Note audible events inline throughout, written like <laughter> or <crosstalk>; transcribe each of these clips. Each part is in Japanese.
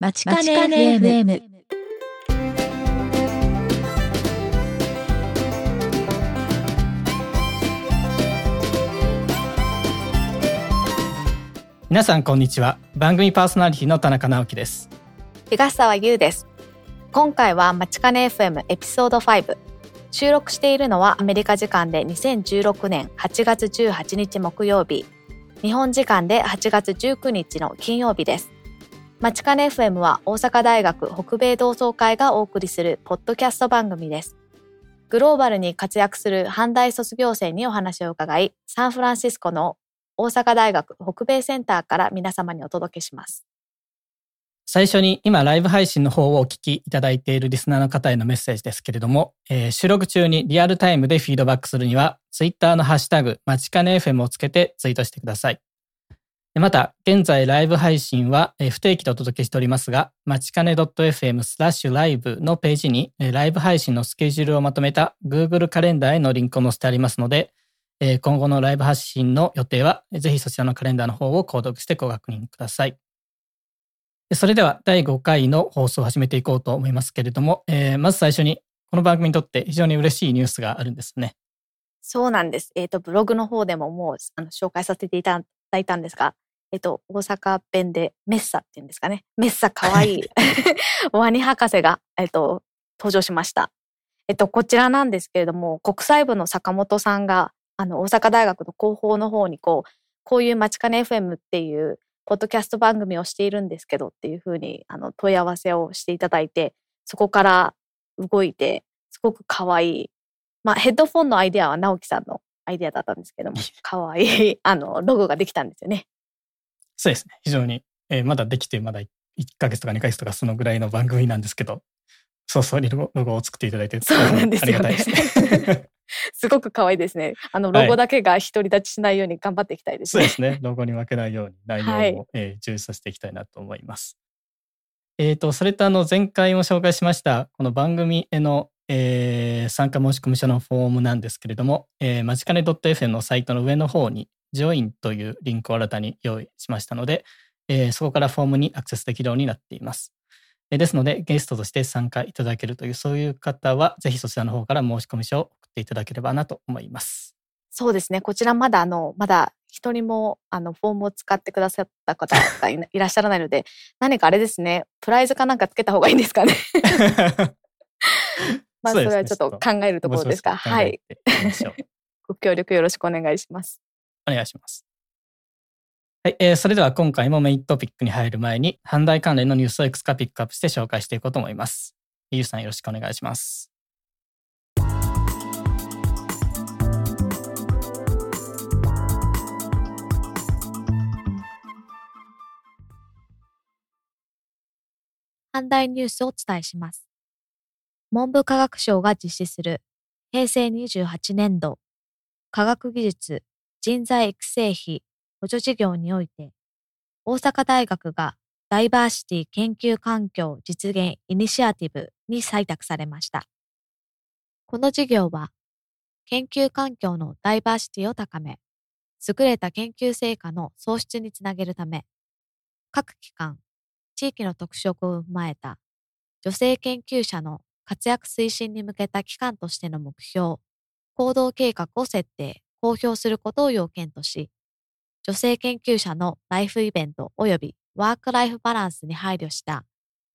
まちかね FM。皆さんこんにちは。番組パーソナリティの田中直樹です。東沢優です。今回はまちかね FM エピソード5収録しているのはアメリカ時間で2016年8月18日木曜日。日本時間で8月19日の金曜日ですまちかね FM は大阪大学北米同窓会がお送りするポッドキャスト番組ですグローバルに活躍する阪大卒業生にお話を伺いサンフランシスコの大阪大学北米センターから皆様にお届けします。最初に今ライブ配信の方をお聞きいただいているリスナーの方へのメッセージですけれども、えー、収録中にリアルタイムでフィードバックするには、ツイッターのハッシュタグ、まちかね FM をつけてツイートしてください。また、現在ライブ配信は不定期でお届けしておりますが、まちかね .fm スラッシュライブのページにライブ配信のスケジュールをまとめた Google カレンダーへのリンクを載せてありますので、今後のライブ発信の予定は、ぜひそちらのカレンダーの方を購読してご確認ください。それでは第5回の放送を始めていこうと思いますけれども、えー、まず最初にこの番組にとって非常に嬉しいニュースがあるんですね。そうなんです。えっ、ー、と、ブログの方でももうあの紹介させていただいたんですが、えっ、ー、と、大阪弁でメッサっていうんですかね。メッサかわいい <laughs> ワニ博士が、えっ、と、登場しました。えっと、こちらなんですけれども、国際部の坂本さんがあの、大阪大学の広報の方にこう、こういうまちかね FM っていうポッドキャスト番組をしているんですけどっていうふうにあの問い合わせをしていただいて、そこから動いて、すごく可愛い。まあ、ヘッドフォンのアイデアは直樹さんのアイデアだったんですけども、<laughs> 可愛いあのロゴができたんですよね。そうですね。非常に、えー、まだできてまだ1ヶ月とか2ヶ月とかそのぐらいの番組なんですけど、そうそう、ロゴを作っていただいて、そうなんですよ、ね、ありがたいですね。<laughs> すごく可愛いですね。あの、ロゴだけが独り立ちしないように頑張っていきたいですね。はい、そうですね。ロゴに負けないように内容も、はい、えー、充実させていきたいなと思います。えっ、ー、と、それとあの、前回も紹介しました、この番組への、えー、参加申込書のフォームなんですけれども、えー、まちかね .fm のサイトの上の方に、ジョインというリンクを新たに用意しましたので、えー、そこからフォームにアクセスできるようになっています。ですので、ゲストとして参加いただけるという、そういう方は、ぜひそちらの方から申込書を送っていただければなと思います。そうですね。こちらまだ、あの、まだ一人も、あの、フォームを使ってくださった方がいらっしゃらないので、<laughs> 何かあれですね、プライズかなんかつけた方がいいんですかね。<laughs> まあ、それはちょっと考えるところですが、はい。ご協力よろしくお願いします。お願いします。はい、えー、それでは今回もメイントピックに入る前に、阪大関連のニュースをいくつかピックアップして紹介していこうと思います。ゆうさんよろしくお願いします。阪大ニュースをお伝えします。文部科学省が実施する平成28年度科学技術人材育成費補助事業において、大阪大学がダイバーシティ研究環境実現イニシアティブに採択されました。この事業は、研究環境のダイバーシティを高め、優れた研究成果の創出につなげるため、各機関、地域の特色を踏まえた女性研究者の活躍推進に向けた機関としての目標、行動計画を設定、公表することを要件とし、女性研究者のライフイベント及びワークライフバランスに配慮した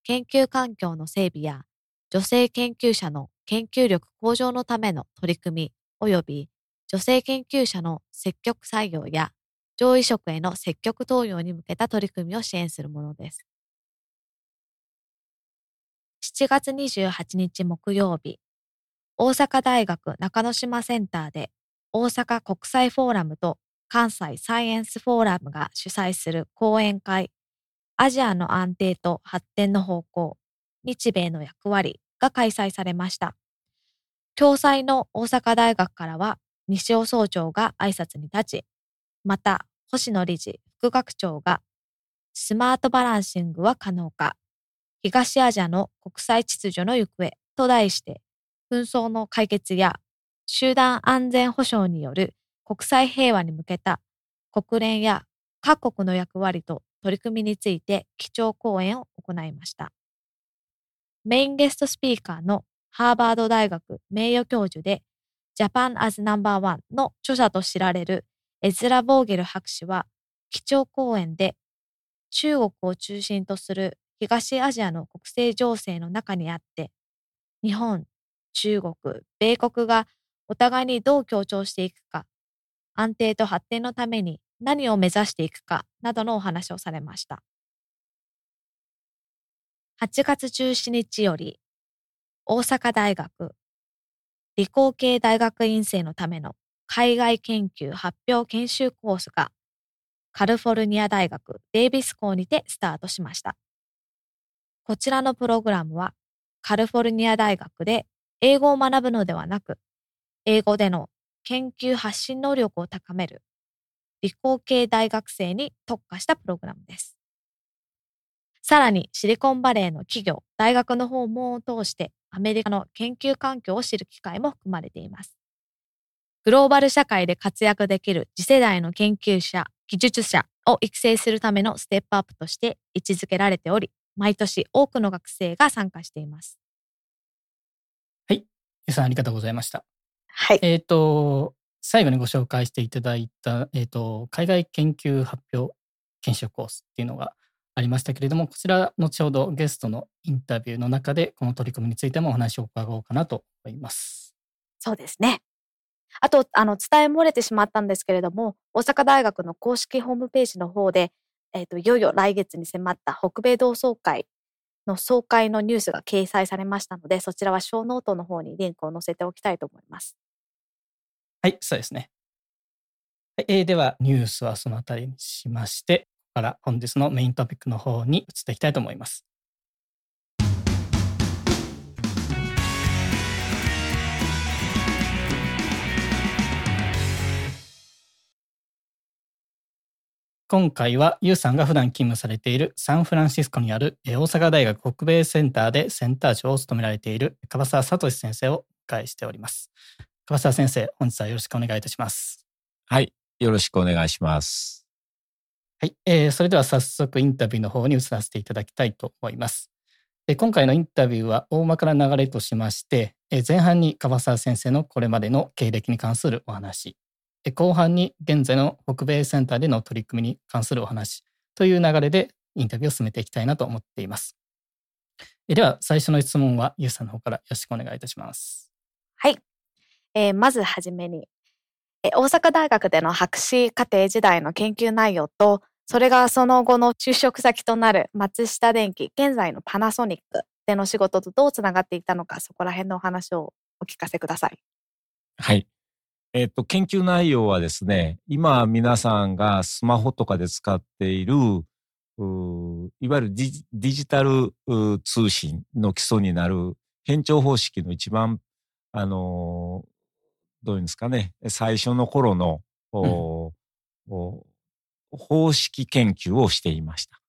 研究環境の整備や女性研究者の研究力向上のための取り組み及び女性研究者の積極採用や上位職への積極登用に向けた取り組みを支援するものです。7月28日木曜日、大阪大学中之島センターで大阪国際フォーラムと関西サイエンスフォーラムが主催する講演会、アジアの安定と発展の方向、日米の役割が開催されました。共催の大阪大学からは西尾総長が挨拶に立ち、また星野理事、副学長がスマートバランシングは可能か、東アジアの国際秩序の行方と題して、紛争の解決や集団安全保障による国際平和に向けた国連や各国の役割と取り組みについて基調講演を行いました。メインゲストスピーカーのハーバード大学名誉教授で Japan as No.1 の著者と知られるエズラ・ボーゲル博士は基調講演で中国を中心とする東アジアの国勢情勢の中にあって日本、中国、米国がお互いにどう協調していくか安定と発展のために何を目指していくかなどのお話をされました。8月17日より大阪大学理工系大学院生のための海外研究発表研修コースがカリフォルニア大学デイビス校にてスタートしました。こちらのプログラムはカリフォルニア大学で英語を学ぶのではなく、英語での研究発信能力を高める理工系大学生に特化したプログラムです。さらにシリコンバレーの企業、大学の訪問を通してアメリカの研究環境を知る機会も含まれています。グローバル社会で活躍できる次世代の研究者、技術者を育成するためのステップアップとして位置づけられており、毎年多くの学生が参加しています。はい。ゆさんありがとうございました。はい。えっ、と、最後にご紹介していただいた、えっ、と、海外研究発表研修コースっていうのがありましたけれども、こちら、後ほどゲストのインタビューの中で、この取り組みについてもお話を伺おうかなと思います。そうですね。あと、あの、伝え漏れてしまったんですけれども、大阪大学の公式ホームページの方で、えっ、と、いよいよ来月に迫った北米同窓会の総会のニュースが掲載されましたので、そちらはショーノートの方にリンクを載せておきたいと思います。はい、そうですね。はいえーでは、ニュースはそのあたりにしまして、ここから本日のメイントピックの方に移っていきたいと思います。今回はユウさんが普段勤務されているサンフランシスコにあるえー大阪大学北米センターでセンター長を務められている樺沢聡先生をお迎えしております。樺沢先生、本日はよろしくお願いいたします。はい。よろしくお願いします。はい、えーそれでは早速インタビューの方に移らせていただきたいと思います。で今回のインタビューは大まかな流れとしまして、えー前半に樺沢先生のこれまでの経歴に関するお話、で後半に現在の北米センターでの取り組みに関するお話という流れでインタビューを進めていきたいなと思っています。えーでは最初の質問はゆうさんの方からよろしくお願いいたします。はい。えーまずはじめに、えー大阪大学での博士課程時代の研究内容と、それがその後の就職先となる松下電器、現在のパナソニックでの仕事とどうつながっていたのか、そこら辺のお話をお聞かせください。はい。えっ、と、研究内容はですね、今皆さんがスマホとかで使っている、いわゆるデジデジタル通信の基礎になる変調方式の一番、あのーどういうんですかね、最初の頃の、おお方式研究をしていました。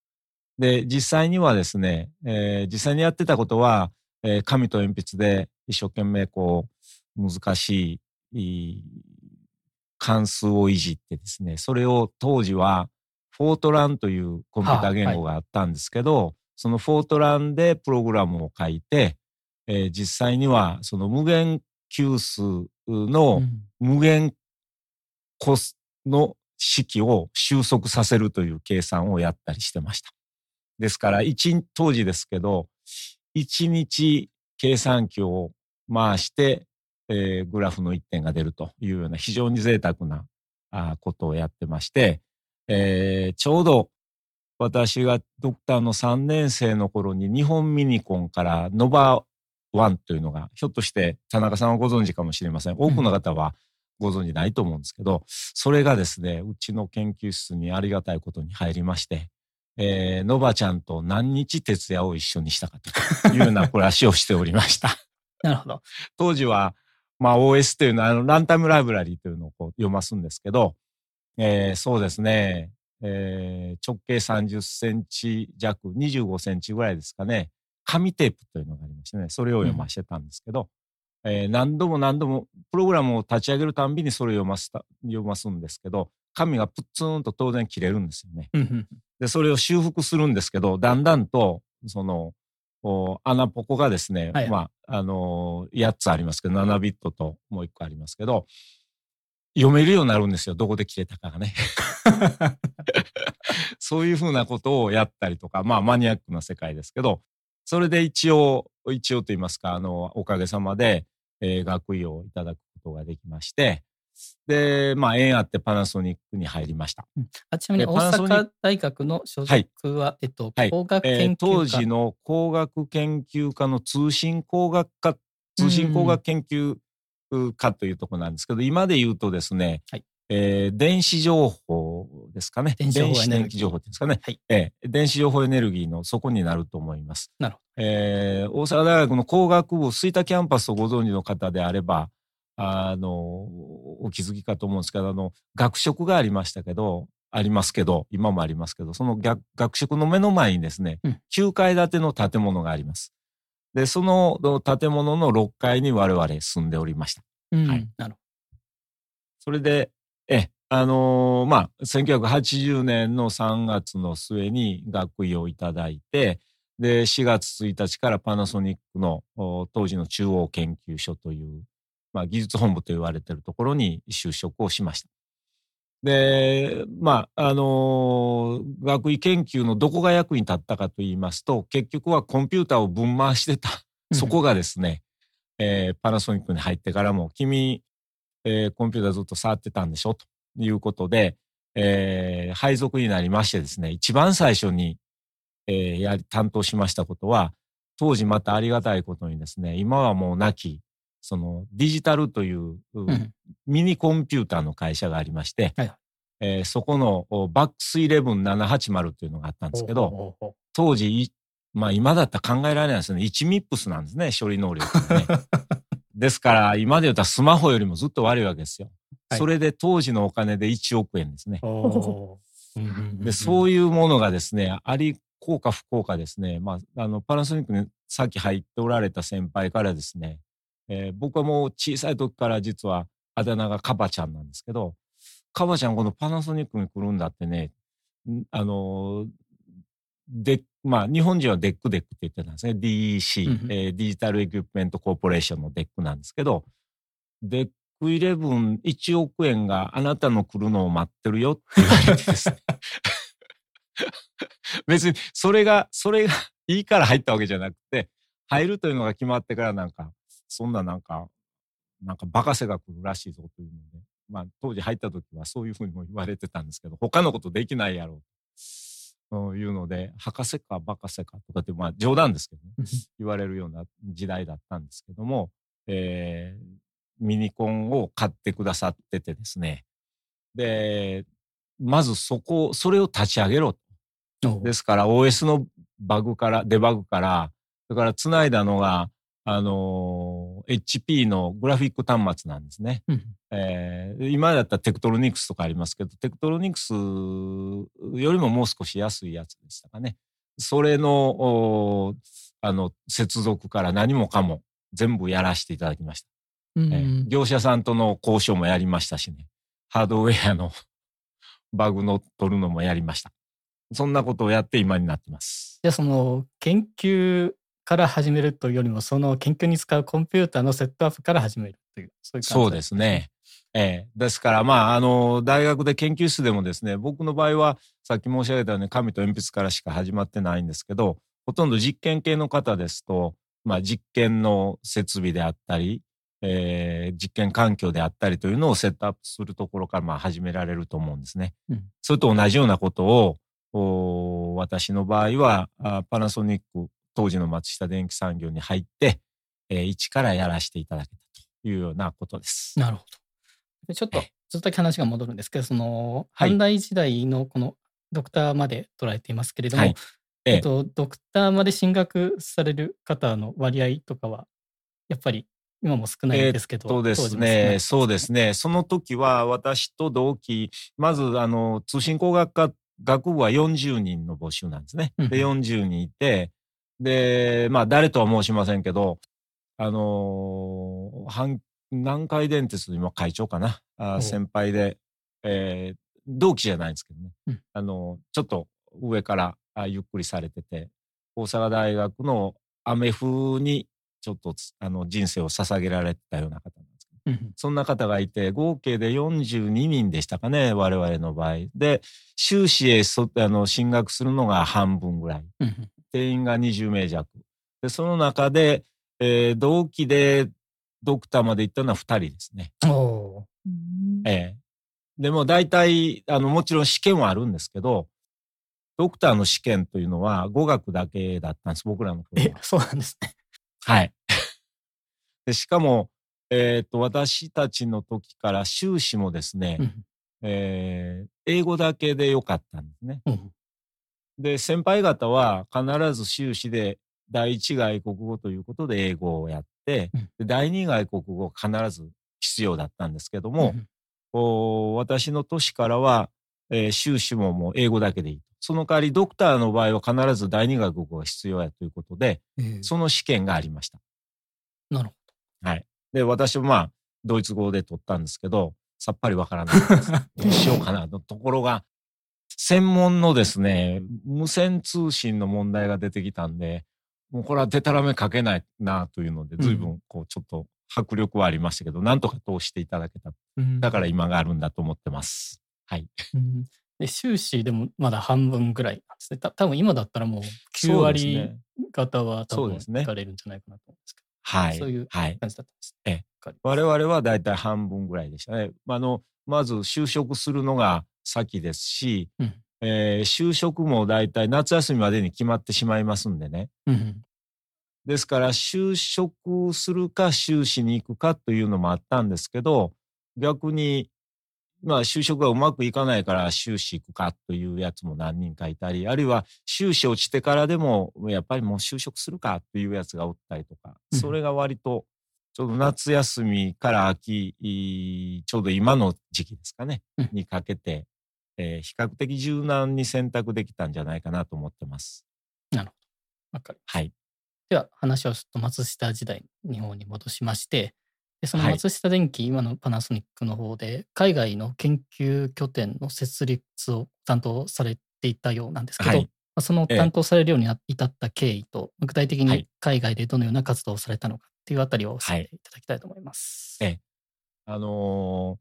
で、実際にはですね、えー実際にやってたことは、えー紙と鉛筆で一生懸命こう、難しい関数をいじってですね、それを当時はフォートランというコンピュータ言語があったんですけど、そのフォートランでプログラムを書いて、えー実際にはその無限級数の無限個数の式を収束させるという計算をやったりしてました。ですから、一当時ですけど、一日計算機を回して、えーグラフの一点が出るというような非常に贅沢なあーことをやってまして、えーちょうど私がドクターの3年生の頃に日本ミニコンからノバワンというのが、ひょっとして田中さんはご存知かもしれません。多くの方はご存知ないと思うんですけど、それがですね、うちの研究室にありがたいことに入りまして、えー、ノバちゃんと何日徹夜を一緒にしたかというような暮らしをしておりました。<laughs> なるほど。当時は、まあ OS というのは、あの、ランタイムライブラリーというのをこう読ますんですけど、えーそうですね、えー直径30センチ弱、25センチぐらいですかね、紙テープというのがありましてね、それを読ませてたんですけど、えー何度も何度もプログラムを立ち上げるたんびにそれを読ませた、読ますんですけど、紙がプッツンと当然切れるんですよね。で、それを修復するんですけど、だんだんと、その、穴ポコがですね、はい、まあ、あのー、8つありますけど、7ビットともう1個ありますけど、読めるようになるんですよ。どこで切れたかがね。<laughs> そういうふうなことをやったりとか、まあマニアックな世界ですけど、それで一応、一応と言いますか、あの、おかげさまで、えー、学位をいただくことができまして、で、まあ、縁あってパナソニックに入りました。うん、あちなみに大阪大学の所属は、はい、えっと、工学研究科、えー、当時の工学研究科の通信工学科、通信工学研究科というところなんですけど、今で言うとですね、はい、えー、電子情報ですかね。電子電気情報ですかね。はい、えー、電子情報エネルギーの底になると思います。なるほど。えー、大阪大学の工学部、吹田キャンパスをご存知の方であれば、あの、お気づきかと思うんですけど、あの、学食がありましたけど、ありますけど、今もありますけど、その学食の目の前にですね、うん、9階建ての建物があります。で、その建物の6階に我々住んでおりました。うん、はい。なる。それで、え、あのー、まあ、1980年の3月の末に学位をいただいて、で、4月1日からパナソニックの当時の中央研究所というまあ、技術本部と言われているところに就職をしました。で、まあ、あのー、学位研究のどこが役に立ったかと言いますと、結局はコンピューターを分回してた、そこがですね、えー、パナソニックに入ってからも、君、えー、コンピューターずっと触ってたんでしょ？ということで、えー、配属になりましてですね、一番最初に、えー、や担当しましたことは、当時またありがたいことにですね、今はもう亡き、そのデジタルというミニコンピューターの会社がありまして、はい、えー、そこのバックス11780というのがあったんですけど、当時、まあ今だったら考えられないですね。1ミップスなんですね、処理能力がね。<laughs> ですから、今で言ったらスマホよりもずっと悪いわけですよ。はい、それで当時のお金で1億円ですね。<laughs> でそういうものがですね、あり効か不効かですね、まあ、あの、パナソニックにさっき入っておられた先輩からですね、えー、僕はもう小さい時から実はあだ名がカバちゃんなんですけど、カバちゃんこのパナソニックに来るんだってね、あの、で、まあ日本人は DEC DEC って言ってたんですね。DEC、うん、えー、 Digital Equipment Corporation の DEC なんですけど、 DEC 11、1億円があなたの来るのを待ってるよって言われてですね。<laughs> 別にそれが、それがいいから入ったわけじゃなくて、入るというのが決まってからなんか、そんななんか、なんか博士が来るらしいぞというので、まあ当時入った時はそういうふうにも言われてたんですけど、他のことできないやろうと。いうので、博士かバカせかとかって、まあ冗談ですけどね、言われるような時代だったんですけども、えー、ミニコンを買ってくださっててですね、で、まずそこ、それを立ち上げろと。ですから OS のバグから、デバグから、それから繋いだのがあの、HP のグラフィック端末なんですね。うん、えー、今だったらテクトロニクスとかありますけど、テクトロニクスよりももう少し安いやつでしたかね。それの、あの、接続から何もかも全部やらせていただきました。うん、えー、業者さんとの交渉もやりましたしね。ハードウェアの <laughs> バグの取るのもやりました。そんなことをやって今になってます。じゃあその研究から始めるというよりも、その研究に使うコンピューターのセットアップから始めるという、そういう感じそうですね。ええですから、まあ、あの、大学で研究室でもですね、僕の場合は、さっき申し上げたように紙と鉛筆からしか始まってないんですけど、ほとんど実験系の方ですと、まあ、実験の設備であったり、えー、実験環境であったりというのをセットアップするところからまあ始められると思うんですね。うん、それと同じようなことを、私の場合はパナソニック当時の松下電機産業に入って、えー、一からやらせていただけたというようなことです。なるほど。ちょっとずっと話が戻るんですけど、その、阪大時代のこのドクターまで捉えていますけれども、はい、えっと、ドクターまで進学される方の割合とかは、やっぱり今も少ないですけど。そうですね。そうですね。その時は私と同期、まずあの通信工学科学部は40人の募集なんですね。で、40人いて、で、まあ、誰とは申しませんけど、あのー、南海電鉄の今会長かな、あ先輩で、えー、同期じゃないんですけどね、うん、あの、ちょっと上からゆっくりされてて大阪大学のアメフにちょっとあの人生を捧げられたような方なんですけど、そんな方がいて合計で42人でしたかね我々の場合。で修士へそあの進学するのが半分ぐらい、定員が20名弱でその中で、えー、同期でドクターまで行ったのは2人ですね。ええでも大体あのもちろん試験はあるんですけどドクターの試験というのは語学だけだったんです僕らの頃は。そうなんですね。はい。でしかも、えーと、私たちの時から修士もですね、うん、えー、英語だけでよかったんですね。うん、で先輩方は必ず修士で第一外国語ということで英語をやって、うん、第二外国語必ず必要だったんですけども、私の年からは、えー、修士ももう英語だけでいい。その代わりドクターの場合は必ず第二外国語が必要やということで、えー、その試験がありました。なるほど。はい。で、私もまあ、ドイツ語で取ったんですけど、さっぱりわからないです。<laughs> どうしようかなのところが、専門のですね、無線通信の問題が出てきたんで、もうこれはデタラメ書けないなというので、随分こうちょっと迫力はありましたけど、うん、なんとか通していただけた。だから今があるんだと思ってます。はい。うんで修士でもまだ半分ぐらいなんですね。た多分今だったらもう9割方は多分行かれるんじゃないかなと思うんですけど。はい。そういう感じだったんです。はい、ええ、我々はだいたい半分ぐらいでしたね。あのまず就職するのが先ですし、うん、えー、就職もだいたい夏休みまでに決まってしまいますんでね。うん、ですから就職するか修士に行くかというのもあったんですけど逆にまあ就職がうまくいかないから修士行くかというやつも何人かいたり、あるいは修士落ちてからでもやっぱりもう就職するかというやつがおったりとか、それが割とちょうど夏休みから秋、ちょうど今の時期ですかね、にかけて、えー、比較的柔軟に選択できたんじゃないかなと思ってます。なるほど。わかる。はい。では話をちょっと松下時代日本に戻しまして、でその松下電器、はい、今のパナソニックの方で海外の研究拠点の設立を担当されていたようなんですけど、はい、その担当されるように至った経緯と、え具体的に海外でどのような活動をされたのかっていうあたりを教えていただきたいと思います。はい、ええ、あの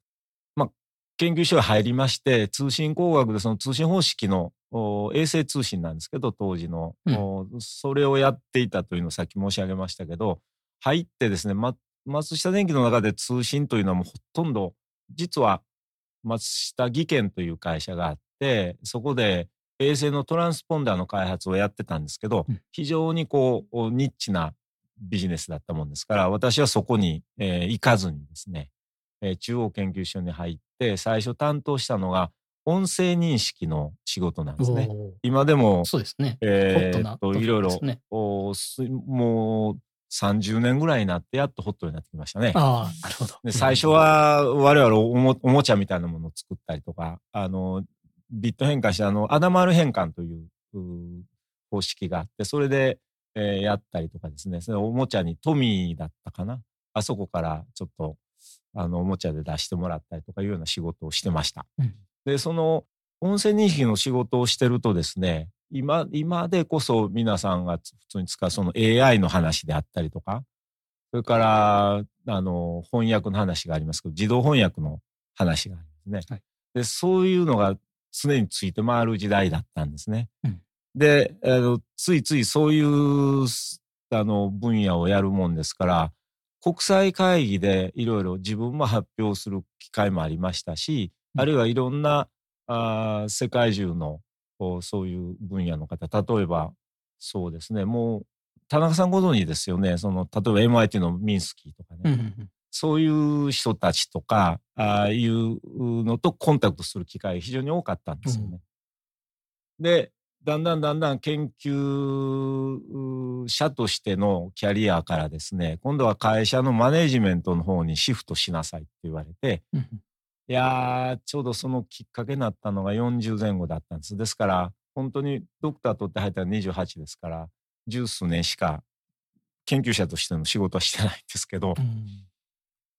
研究所へ入りまして通信工学でその通信方式の衛星通信なんですけど当時の、うん、それをやっていたというのをさっき申し上げましたけど入ってですね、ま、松下電器の中で通信というのはもうほとんど実は松下技研という会社があってそこで衛星のトランスポンダーの開発をやってたんですけど、非常にこうニッチなビジネスだったもんですから私はそこに、えー、行かずにですね、えー、中央研究所に入って最初担当したのが音声認識の仕事なんですね。今でもそうですね。えー、っといろいろ、もう30年ぐらいになってやっとホットになってきましたね。ああ、なるほど。で最初は我々おもおもちゃみたいなものを作ったりとか、あの、ビット変換してあの、アダマル変換という方式があって、それで、えー、やったりとかですね、そのおもちゃにトミーだったかな。あそこからちょっと、あの、おもちゃで出してもらったりとかいうような仕事をしてました。うん、で、その、音声認識の仕事をしてるとですね、今、今でこそ皆さんが普通に使うその AI の話であったりとか、それから、あの、翻訳の話がありますけど、自動翻訳の話がありますね。はい、で、そういうのが常について回る時代だったんですね。うん、であの、ついついそういうあの分野をやるもんですから、国際会議でいろいろ自分も発表する機会もありましたし、あるいはいろんなあ世界中のそういう分野の方例えばそうですねもう田中さんご存知ですよねその例えば MIT のミンスキーとかね、そういう人たちとかああいうのとコンタクトする機会非常に多かったんですよね。うん、でだんだんだんだん研究者としてのキャリアからですね今度は会社のマネジメントの方にシフトしなさいって言われて、いやー、ちょうどそのきっかけになったのが40前後だったんです。ですから、本当にドクター取って入ったら28ですから、十数年しか研究者としての仕事はしてないんですけど、うん、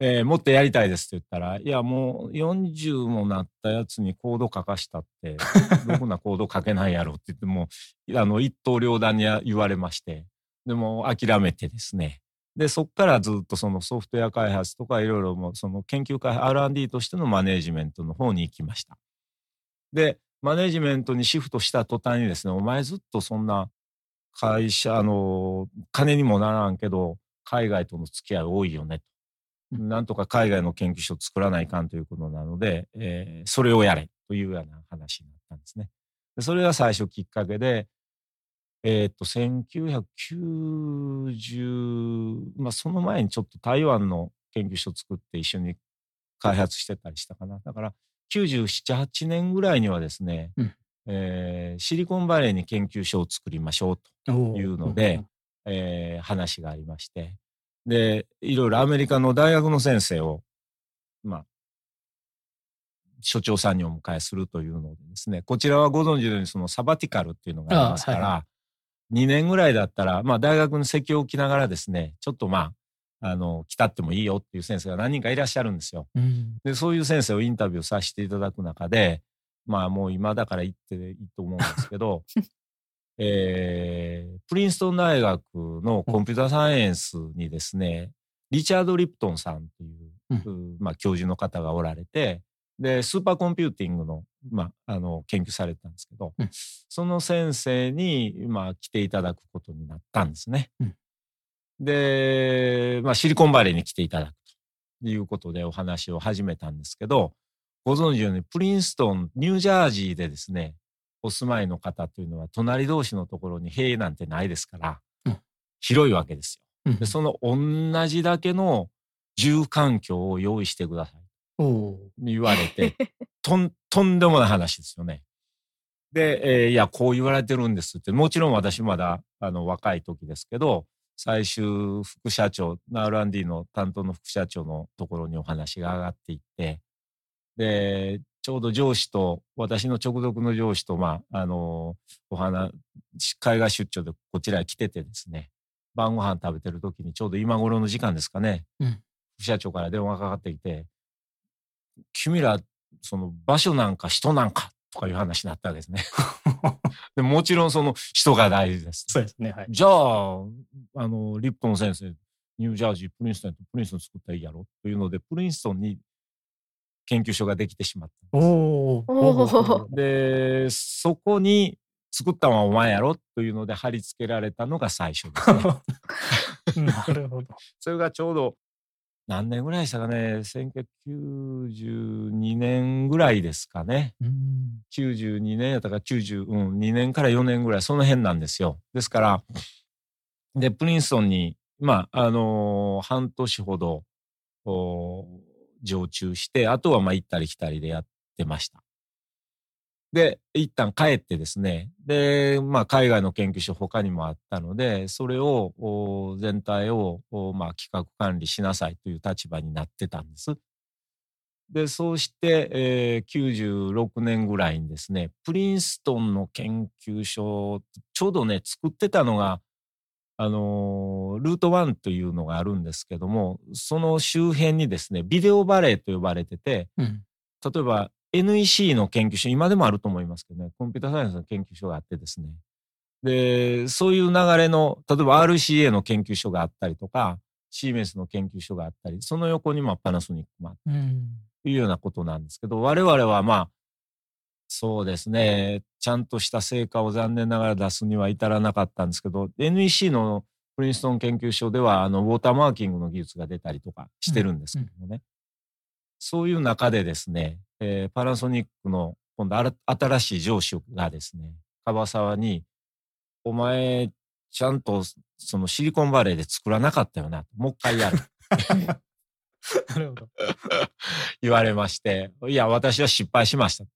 えーもっとやりたいですって言ったら、いやもう40もなったやつにコード書かしたって、<laughs> ろくなコード書けないやろって言っても、あの、一刀両断に言われまして、でもう諦めてですね。で、そっからずっとそのソフトウェア開発とかいろいろもうその研究開発、R&D としてのマネージメントの方に行きました。で、マネージメントにシフトした途端にですね、お前ずっとそんな会社、あの、金にもならんけど、海外との付き合い多いよねと。なんとか海外の研究所を作らないかんということなので、えーそれをやれというような話になったんですね。でそれが最初きっかけで、えーっと、1990、まあその前にちょっと台湾の研究所を作って一緒に開発してたりしたかな。だから97、8年ぐらいにはですね、うんえーシリコンバレーに研究所を作りましょうと。いうので、えー話がありまして、で、いろいろアメリカの大学の先生を、まあ、所長さんにお迎えするというのでですね、こちらはご存知のようにそのサバティカルっていうのがありますから、あは2年ぐらいだったら、まあ大学の席を置きながらですね、ちょっとまあ、あの、来たってもいいよっていう先生が何人かいらっしゃるんですよ。うんで、そういう先生をインタビューさせていただく中で、まあもう今だから言っていいと思うんですけど、えープリンストン大学のコンピューターサイエンスにですね、リチャード・リプトンさんっていう、うん。うまあ教授の方がおられて、で、スーパーコンピューティングの、まあ、あの、研究されてたんですけど、うん。その先生に、まあ、来ていただくことになったんですね。うん。で、まあ、シリコンバレーに来ていただくということでお話を始めたんですけど、ご存知のように、プリンストン、ニュージャージーでですね、お住まいの方というのは、隣同士のところに塀なんてないですから、うん広いわけですよ。うんで、その同じだけの住環境を用意してください。言われて、<laughs> とん、とんでもない話ですよね。で、えーいや、こう言われてるんですって、もちろん私まだ、あの、若い時ですけど、最終副社長、R&D の担当の副社長のところにお話が上がっていって、で、ちょうど上司と、私の直属の上司と、まあ、あの、お話、海外出張でこちらへ来ててですね、晩ご飯食べてる時にちょうど今頃の時間ですかね、うん副社長から電話がかかってきて、君ら、その場所なんか人なんかとかいう話になったわけですね。<laughs> でもちろんその人が大事です。そうですね。はい。じゃあ、あの、リプトン先生、ニュージャージー、プリンストンとプリンストン作ったらいいやろ？というので、プリンストンに研究所ができてしまったんです。で、そこに作ったのはお前やろというので貼り付けられたのが最初ですね。<laughs> なるほど。それがちょうど何年ぐらいでしたかね、1992年ぐらいですかね。うん92年やったか90、うん、2年から4年ぐらい、その辺なんですよ。ですから、で、プリンストンに、まあ、あのー半年ほど、お常駐して、あとはまあ行ったり来たりでやってました。で、一旦帰ってですね、で、まあ海外の研究所他にもあったので、それを、全体を、まあ企画管理しなさいという立場になってたんです。で、そうして、えー96年ぐらいにですね、プリンストンの研究所、ちょうどね、作ってたのが、あのールート1というのがあるんですけども、その周辺にですね、ビデオバレーと呼ばれてて、うん例えば NEC の研究所、今でもあると思いますけどね、コンピューターサイエンスの研究所があってですね。で、そういう流れの、例えば RCA の研究所があったりとか、シーメンスの研究所があったり、その横にもパナソニックもあってうんというようなことなんですけど、我々はまあ、そうですね、ちゃんとした成果を残念ながら出すには至らなかったんですけど、NEC のプリンストン研究所では、あの、ウォーターマーキングの技術が出たりとかしてるんですけどもね。そういう中でですね、えーパナソニックの今度新しい上司がですね、樺沢に、お前、ちゃんとそのシリコンバレーで作らなかったよな。もう一回やる。<laughs> なるほど。<laughs> 言われまして、いや、私は失敗しました。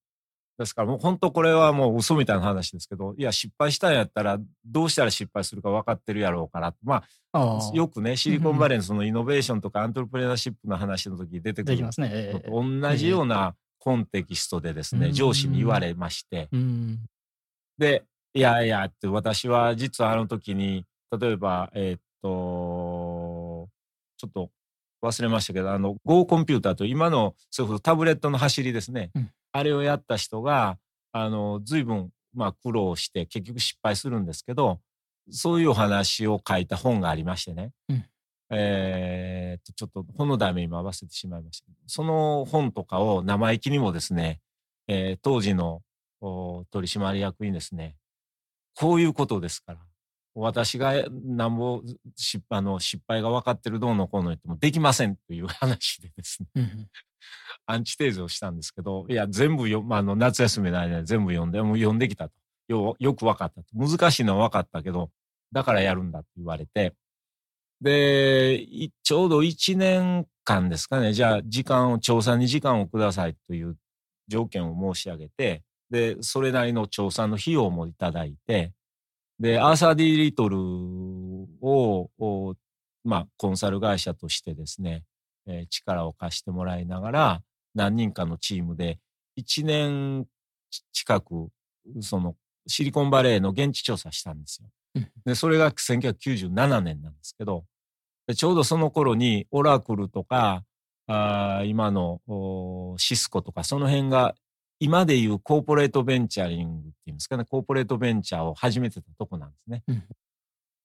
ですからもう本当これはもう嘘みたいな話ですけど、いや、失敗したんやったらどうしたら失敗するか分かってるやろうから。まあ。よくね、シリコンバレーのそのイノベーションとかアントレプレナーシップの話の時に出てくるのえと同じようなコンテキストでですね、うん上司に言われまして、うん。で、いやいやって私は実はあの時に、例えば、えーっと、ちょっと忘れましたけど、あの、Go コンピューターと今の、そういうタブレットの走りですね。うんあれをやった人が、あの、随分、まあ苦労して結局失敗するんですけど、そういうお話を書いた本がありましてね。うんえーっと、ちょっと本の題名今忘れてしまいましたけど、その本とかを生意気にもですね、えー当時のお取締役にですね、こういうことですから、私がなんぼ失あの失敗が分かってるどうのこうの言ってもできませんという話でですね、うんアンチテーゼをしたんですけど、いや、全部よ、まあ、あの夏休みの間に全部読んで、もう読んできたと。よよく分かったと。難しいのは分かったけど、だからやるんだって言われて、で、いちょうど1年間ですかね、じゃあ時間を、調査に時間をくださいという条件を申し上げて、で、それなりの調査の費用もいただいて、で、アーサー・ディ・リトルを、おまあ、コンサル会社としてですね、えー力を貸してもらいながら、何人かのチームで、1年近く、その、シリコンバレーの現地調査したんですようん。で、それが1997年なんですけど、でちょうどその頃にオラクルとか、あー今のおシスコとか、その辺が今でいうコーポレートベンチャリングっていうんですかね、コーポレートベンチャーを始めてたとこなんですね。うん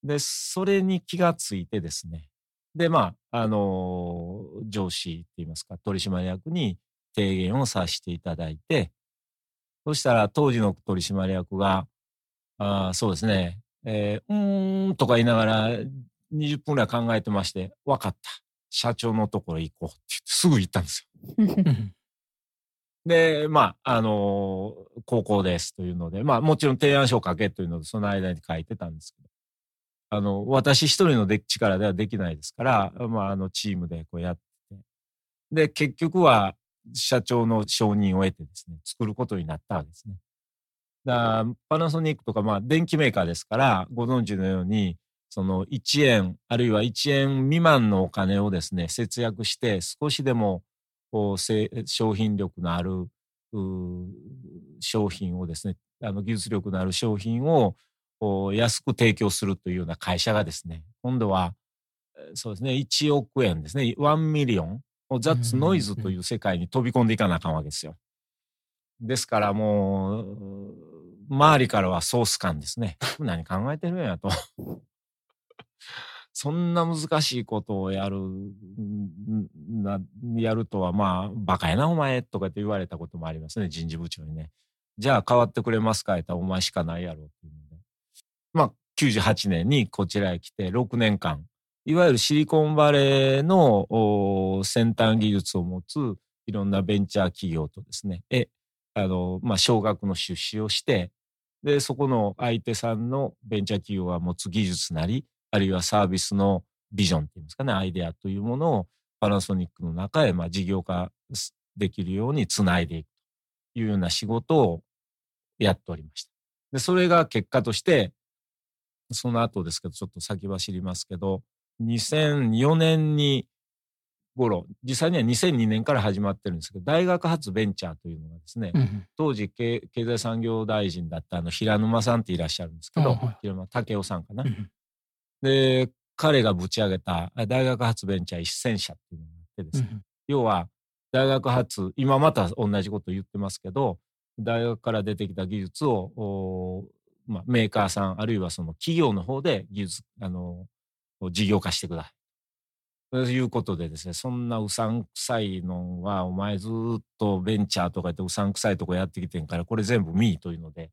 で、それに気がついてですね、で、まあ、あのー上司って言いますか、取締役に提言をさせていただいて、そしたら当時の取締役が、あーそうですね、えーうーんとか言いながら20分ぐらい考えてまして、分かった。社長のところ行こうって言ってすぐ行ったんですよ。<laughs> で、まあ、あのー高校ですというので、まあ、もちろん提案書を書けというので、その間に書いてたんですけど、あの、私一人ので力ではできないですから、まあ、あの、チームでこうやって、で、結局は社長の承認を得てですね、作ることになったわけですね。だパナソニックとか、まあ、電機メーカーですから、ご存知のように、その1円、あるいは1円未満のお金をですね、節約して、少しでも、商品力のある、商品をですね、あの、技術力のある商品を、安く提供するというような会社がですね、今度は、えーそうですね、1億円ですね、1 million を that's noise という世界に飛び込んでいかなあかんわけですよ。ですからもう、周りからは総スカンですね。何考えてるんやと。そんな難しいことをやる、な、やるとはまあ、バカやなお前とかって言われたこともありますね、人事部長にね。じゃあ変わってくれますか言ったらお前しかないやろっていうので。まあ、98年にこちらへ来て6年間、いわゆるシリコンバレーの先端技術を持ついろんなベンチャー企業とですね、え、あの、まあ、少額の出資をして、で、そこの相手さんのベンチャー企業が持つ技術なり、あるいはサービスのビジョンっていうんですかね、アイデアというものをパナソニックの中へ、まあ、事業化できるようにつないでいくというような仕事をやっておりました。で、それが結果として、その後ですけど、ちょっと先走りますけど、2004年に頃、実際には2002年から始まってるんですけど、大学発ベンチャーというのがですね、うん当時経経済産業大臣だったあの平沼さんっていらっしゃるんですけど、平沼武雄さんかな。うんで、彼がぶち上げたあ大学発ベンチャー一戦社っていうのがあってですね、うん要は大学発、今また同じこと言ってますけど、大学から出てきた技術を、おまあ、メーカーさん、あるいはその企業の方で技術、あの、事業化してください。ということでですね、そんなうさんくさいのは、お前ずっとベンチャーとか言ってうさんくさいとこやってきてんから、これ全部見いというので、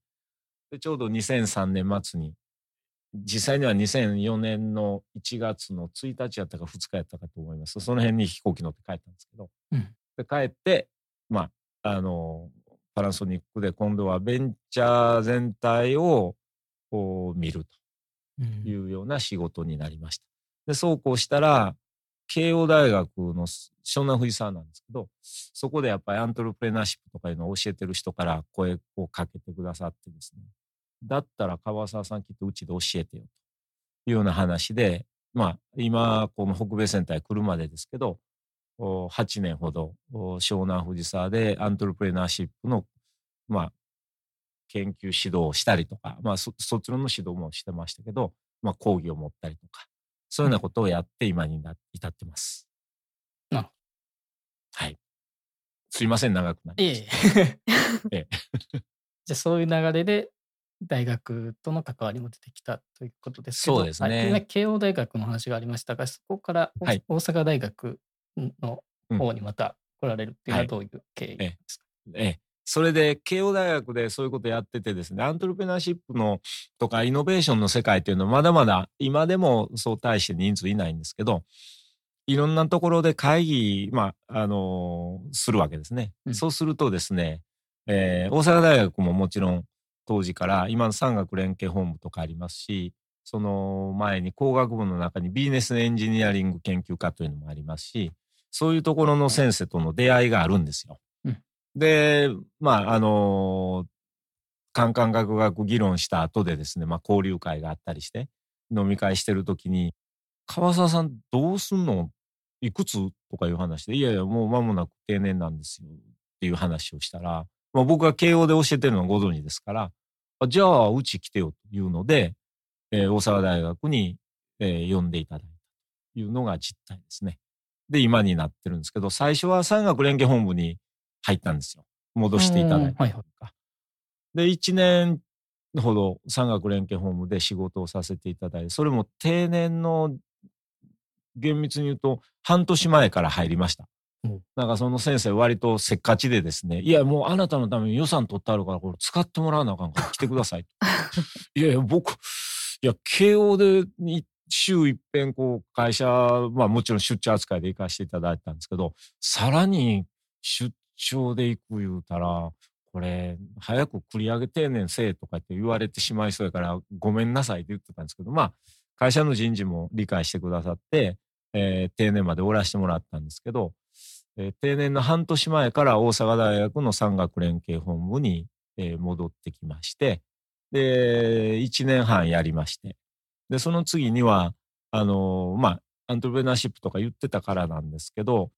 でちょうど2003年末に、実際には2004年の1月の1日やったか2日やったかと思います。その辺に飛行機乗って帰ったんですけど、うんで帰って、まあ、あの、パナソニックで今度はベンチャー全体をこう見るうんというような仕事になりました。で、そうこうしたら、慶応大学の湘南藤沢なんですけど、そこでやっぱりアントレプレナーシップとかいうのを教えてる人から声をかけてくださってですね、だったら川沢さんきっとうちで教えてよというような話で、まあ今この北米センターへ来るまでですけど、お8年ほどお湘南藤沢でアントレプレナーシップの、まあ、研究指導をしたりとか、まあそ卒論の指導もしてましたけど、まあ講義を持ったりとか、そういうようなことをやって今にな至ってます。はい。すいません、長くなりいましえいえ。<laughs> ええ <laughs> じゃあそういう流れで大学との関わりも出てきたということですけどそうですね。慶応大学の話がありましたがそこから大阪大学の方にまた来られるっていうのははい。どういう経緯ですか、ええ。それで、慶応大学でそういうことやっててですね、アントレプレナーシップのとかイノベーションの世界っていうのはまだまだ今でもそう大して人数いないんですけど、いろんなところで会議、まあ、あのするわけですね。うん。そうするとですね、えー大阪大学ももちろん当時から今の産学連携本部とかありますし、その前に工学部の中にビジネスエンジニアリング研究科というのもありますし、そういうところの先生との出会いがあるんですよ。うん。で、まあ、あのカンカン学学議論した後でですね、まあ、交流会があったりして、飲み会してる時に、川沢さんどうすんの？いくつ？とかいう話で、いやいや、もう間もなく定年なんですよっていう話をしたら、まあ、僕が慶応で教えてるのはご存知ですから、あじゃあ、うち来てよというので、えー大阪大学に、えー呼んでいただいたというのが実態ですね。で、今になってるんですけど、最初は産学連携本部に入ったんですよ。戻していただいたうんはいはいで、1年ほど産学連携本部で仕事をさせていただいて、それも定年の厳密に言うと半年前から入りました。なんかその先生割とせっかちでですね、いやもうあなたのために予算取ってあるからこれ使ってもらわなあかんから来てくださいと。<laughs> いやいや僕、いや慶応で週一遍こう会社、まあもちろん出張扱いで行かせていただいたんですけど、さらに出張で行く言うたら、これ、早く繰り上げ定年せえとかって言われてしまいそうやから、ごめんなさいって言ってたんですけど、まあ、会社の人事も理解してくださって、えー定年までおらしてもらったんですけど、えー定年の半年前から大阪大学の産学連携本部に、えー戻ってきまして、で、1年半やりまして、で、その次には、あのーまあ、アントレプレナーシップとか言ってたからなんですけど、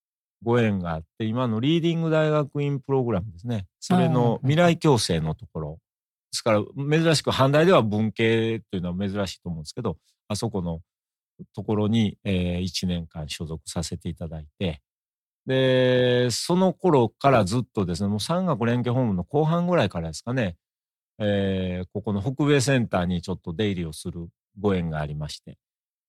ご縁があって、今のリーディング大学院プログラムですね。それの未来共生のところ。ですから、珍しく、阪大では文系というのは珍しいと思うんですけど、あそこのところに、え1年間所属させていただいて、で、その頃からずっとですね、もう産学連携本部の後半ぐらいからですかね、えーここの北米センターにちょっと出入りをするご縁がありまして、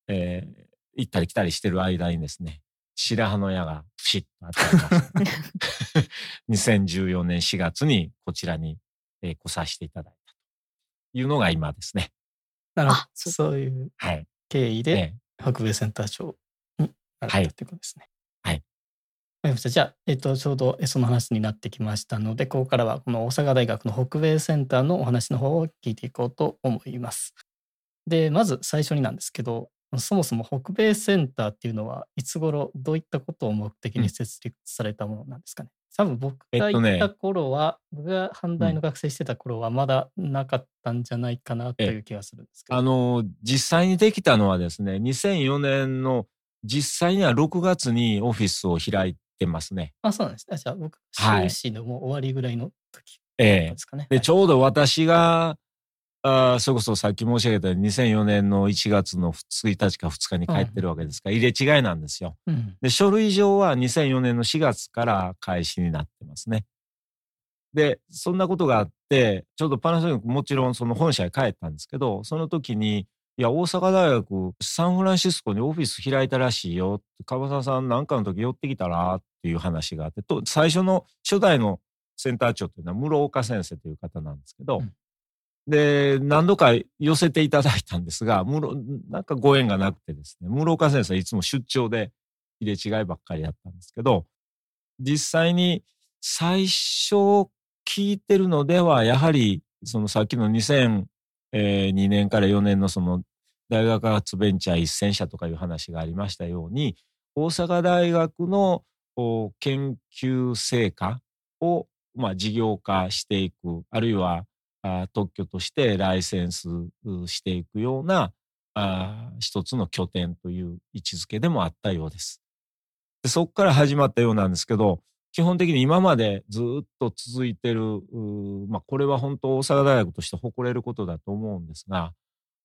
えー行ったり来たりしてる間にですね、白羽の矢がプシッと当たりました。<laughs> 2014年4月にこちらに、えー来させていただいたというのが今ですね。なるほどあそういうはい。経緯でえ北米センター長になられたということですね。はい。わかりました。じゃあ、えっと、ちょうどえその話になってきましたので、ここからはこの大阪大学の北米センターのお話の方を聞いていこうと思います。で、まず最初になんですけど、そもそも北米センターっていうのはいつ頃どういったことを目的に設立されたものなんですかね？多分僕がえっとね行った頃は、僕が阪大の学生してた頃はまだなかったんじゃないかなという気がするんですけど。あの、実際にできたのはですね、2004年の実際には6月にオフィスを開いてますね。あ、そうなんですね。あじゃあ僕、はい修士のもう終わりぐらいの時ええですかね。で、はいちょうど私が、あーそれこそさっき申し上げたように2004年の1月の1日か2日に帰ってるわけですから、入れ違いなんですよ。うんで、書類上は2004年の4月から開始になってますね。で、そんなことがあって、ちょうどパナソニックもちろんその本社へ帰ったんですけど、その時に、いや、大阪大学、サンフランシスコにオフィス開いたらしいよ。川沢さんなんかの時寄ってきたらっていう話があって、と最初の初代のセンター長というのは室岡先生という方なんですけど、うんで、何度か寄せていただいたんですが、室なんかご縁がなくてですね、室岡先生はいつも出張で入れ違いばっかりだったんですけど、実際に最初聞いてるのでは、やはり、そのさっきの2002年から4年のその大学発ベンチャー一戦社とかいう話がありましたように、大阪大学の研究成果を、まあ、事業化していく、あるいは特許としてライセンスしていくようなあ一つの拠点という位置づけでもあったようです。でそこから始まったようなんですけど、基本的に今までずっと続いてる、まあ、これは本当大阪大学として誇れることだと思うんですが、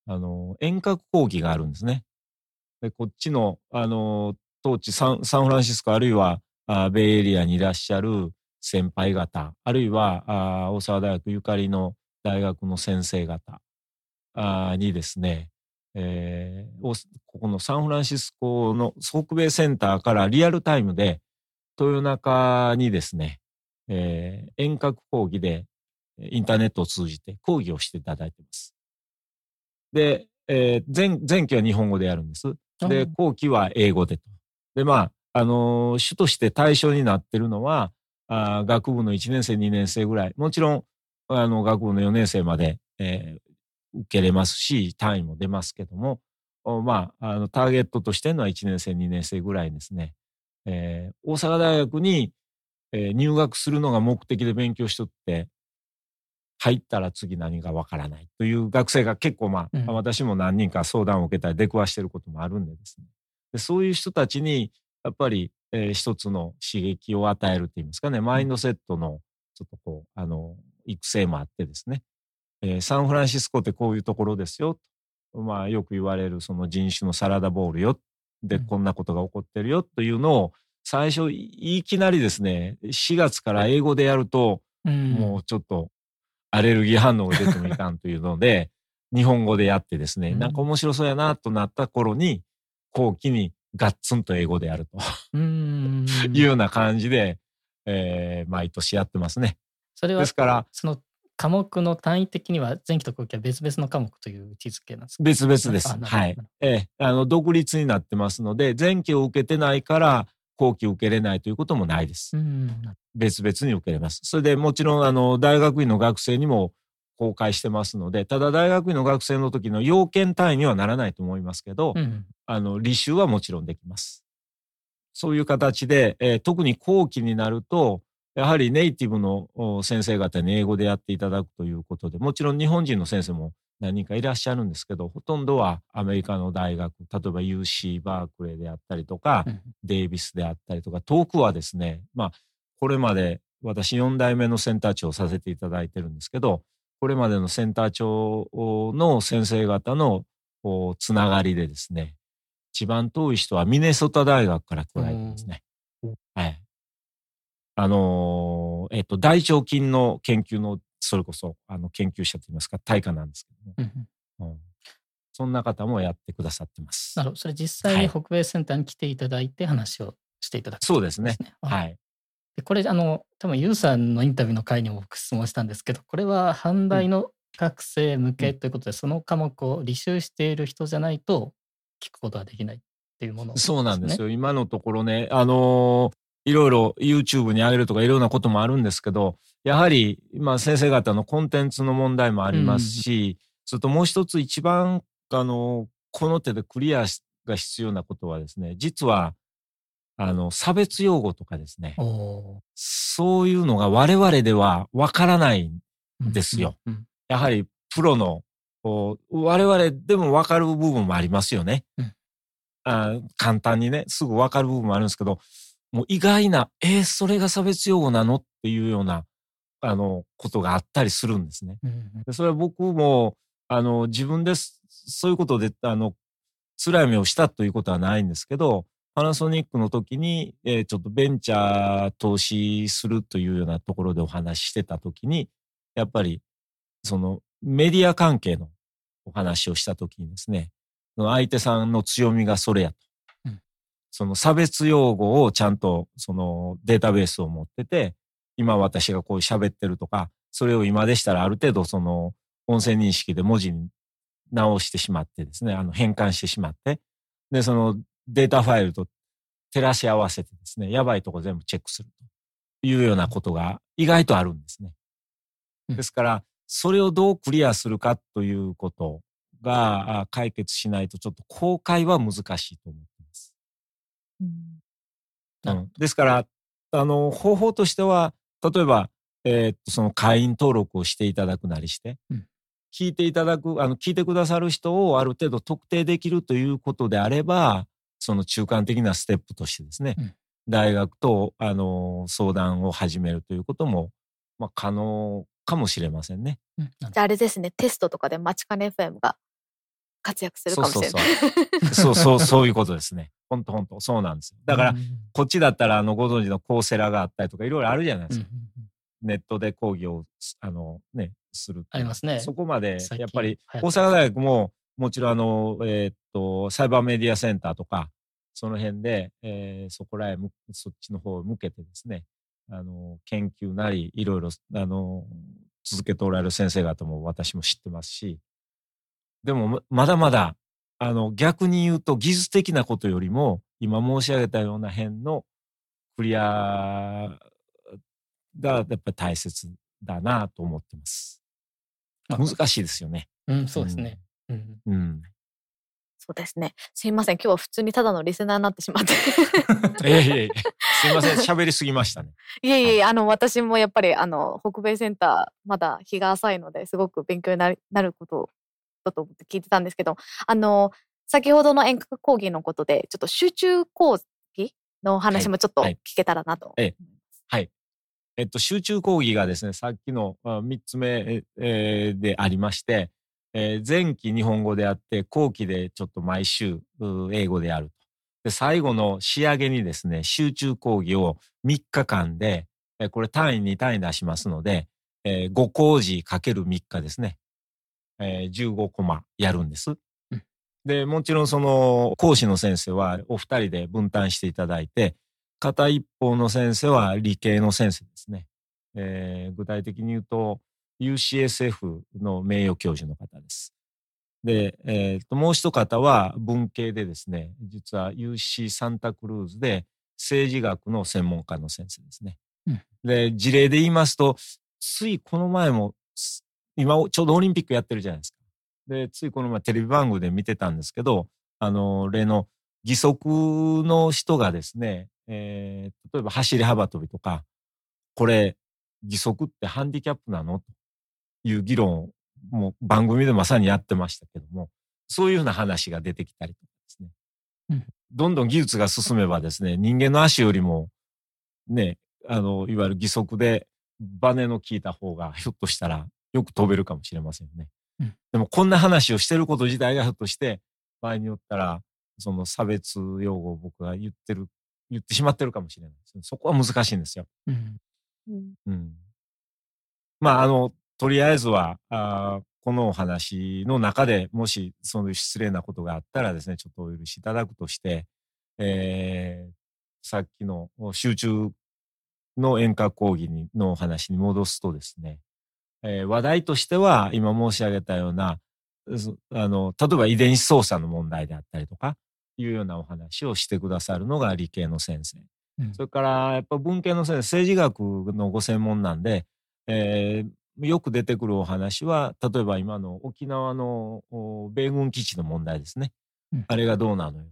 あの、遠隔講義があるんですね。で、こっちの、あの、当地サンサンフランシスコあるいはあベイエリアにいらっしゃる先輩方、あるいはあ大阪大学ゆかりの大学の先生方あにですね、えー、ここのサンフランシスコの北米センターからリアルタイムで豊中にですね、えー、遠隔講義でインターネットを通じて講義をしていただいています。で、えー、前前期は日本語でやるんです。で、後期は英語でと。で、まあ、あのー、主として対象になってるのは、あ学部の1年生、2年生ぐらい。もちろん、あの、学部の4年生まで、えー、受けれますし、単位も出ますけども、まあ、あの、ターゲットとしてのは1年生、2年生ぐらいですね。えー、大阪大学に、えー、入学するのが目的で勉強しとって、入ったら次何がわからないという学生が結構まあ、うん、私も何人か相談を受けたり出くわしてることもあるんでですね。でそういう人たちにやっぱり、えー、一つの刺激を与えるっていいますかね、マインドセットのちょっとこう、あの、育成もあってですね、えー、サンフランシスコってこういうところですよ。まあよく言われるその人種のサラダボールよ。で、こんなことが起こってるよというのを最初いきなりですね、4月から英語でやると、もうちょっとアレルギー反応が出てもいかんというので、<laughs> 日本語でやってですね、なんか面白そうやなとなった頃に、後期にガッツンと英語でやると <laughs> いうような感じで、えー、毎年やってますね。それはですからその科目の単位的には前期と後期は別々の科目という位置づけなんですか？別々です。はい。えー、あの独立になってますので前期を受けてないから後期受けれないということもないです。別々に受けれます。それでもちろんあの大学院の学生にも公開してますので、ただ大学院の学生の時の要件単位にはならないと思いますけど、うん、あの履修はもちろんできます。そういう形で、えー、特に後期になると、やはりネイティブの先生方に英語でやっていただくということで、もちろん日本人の先生も何人かいらっしゃるんですけど、ほとんどはアメリカの大学、例えば UC バークレーであったりとか、うん、デイビスであったりとか、遠くはですね、まあ、これまで私4代目のセンター長をさせていただいてるんですけど、これまでのセンター長の先生方のつながりでですね、一番遠い人はミネソタ大学から来られてますね。はい。あのー、えっ、と、大腸菌の研究のそれこそあの研究者といいますか対価なんですけども、うん、うん、そんな方もやってくださってます。なるほど。それ実際に北米センターに来ていただいて話をしていただく、ね、そうですね。はい。でこれあの多分ユウさんのインタビューの回にも僕質問したんですけどこれは阪大の学生向けということで、うん、その科目を履修している人じゃないと聞くことはできないっていうもの、ね、そうなんですよ。今のところねあのーいろいろ YouTube に上げるとかいろんなこともあるんですけど、やはり、まあ先生方のコンテンツの問題もありますし、うん、それともう一つ一番、あの、この手でクリアが必要なことはですね、実は、あの、差別用語とかですね、そういうのが我々ではわからないんですよ。うんうん、やはりプロの、我々でもわかる部分もありますよね。あ簡単にね、すぐわかる部分もあるんですけど、もう意外な、えー、それが差別用語なの？っていうような、あの、ことがあったりするんですね。でそれは僕も、あの、自分でそういうことで、あの、辛い目をしたということはないんですけど、パナソニックの時に、えー、ちょっとベンチャー投資するというようなところでお話ししてた時に、やっぱり、そのメディア関係のお話をした時にですね、相手さんの強みがそれやと。その差別用語をちゃんとそのデータベースを持ってて、今私がこう喋ってるとか、それを今でしたらある程度その音声認識で文字に直してしまってですね、あの変換してしまって、で、そのデータファイルと照らし合わせてですね、やばいとこ全部チェックするというようなことが意外とあるんですね。ですから、それをどうクリアするかということが解決しないとちょっと公開は難しいと思う。うん、ですから、あの、方法としては、例えば、えー、っと、その会員登録をしていただくなりして、うん、聞いていただく、あの、聞いてくださる人をある程度特定できるということであれば、その中間的なステップとしてですね、うん、大学と、あの、相談を始めるということも、まあ、可能かもしれませんね。うん、じゃああれですね、テストとかでマチカネ FM が活躍するかもしれない。そうそうそう、<laughs> そうそういうことですね。本当本当そうなんですよ。だから、こっちだったらあのご存知のコーセラがあったりとかいろいろあるじゃないですか。ネットで講義をあのねするありますね。そこまでやっぱり大阪大学ももちろんあのえーっとサイバーメディアセンターとかその辺で、えーそこらへむそっちの方を向けてですねあの研究なりいろいろあの続けておられる先生方も私も知ってますしでもままだまだあの逆に言うと技術的なことよりも今申し上げたような辺のクリアがやっぱり大切だなと思ってます。難しいですよね。うん、そうですね。うんうん。そうですね。すいません。今日は普通にただのリスナーになってしまって。<laughs> いやいやいやすいません、喋りすぎましたね。いえいえ、あの、私もやっぱり、あの、北米センター、まだ日が浅いので、すごく勉強になるなることだと思って聞いてたんですけど、あの、先ほどの遠隔講義のことで、ちょっと集中講義のお話もちょっとはい聞けたらなと。ええはい。えっと、集中講義がですね、さっきのあ3つ目ええーでありまして、えー前期日本語であって、後期でちょっと毎週う英語でやると。で、最後の仕上げにですね、集中講義を3日間で、えーこれ単位2単位出しますので、えー5講義かける3日ですね。えー15コマやるんです。うんで、もちろんその講師の先生はお二人で分担していただいて、片一方の先生は理系の先生ですね。えー具体的に言うと UCSF の名誉教授の方です。で、えーともう一方は文系でですね、実は UC サンタクルーズで政治学の専門家の先生ですね。うんで、事例で言いますと、ついこの前も、す今ちょうどオリンピックやってるじゃないですか。で、ついこの前テレビ番組で見てたんですけど、あの、例の義足の人がですね、えー例えば走り幅跳びとか、これ、義足ってハンディキャップなの？という議論をもう番組でまさにやってましたけども、そういうような話が出てきたりとかですね。うんどんどん技術が進めばですね、人間の足よりも、ね、あの、いわゆる義足でバネの効いた方がひょっとしたらよく飛べるかもしれませんよね。うんでもこんな話をしてること自体がひょっとして、場合によったら、その差別用語を僕が言ってる、言ってしまってるかもしれないですね。そこは難しいんですよ。うんうんうん。まあ、あの、とりあえずは、あーこのお話の中でもし、そういう失礼なことがあったらですね、ちょっとお許しいただくとして、えーさっきの集中の遠隔講義にのお話に戻すとですね、えー話題としては、今申し上げたような、そあの、例えば遺伝子操作の問題であったりとか、いうようなお話をしてくださるのが理系の先生。うんそれから、やっぱ文系の先生、政治学のご専門なんで、えーよく出てくるお話は、例えば今の沖縄のお米軍基地の問題ですね。うんあれがどうなのよ。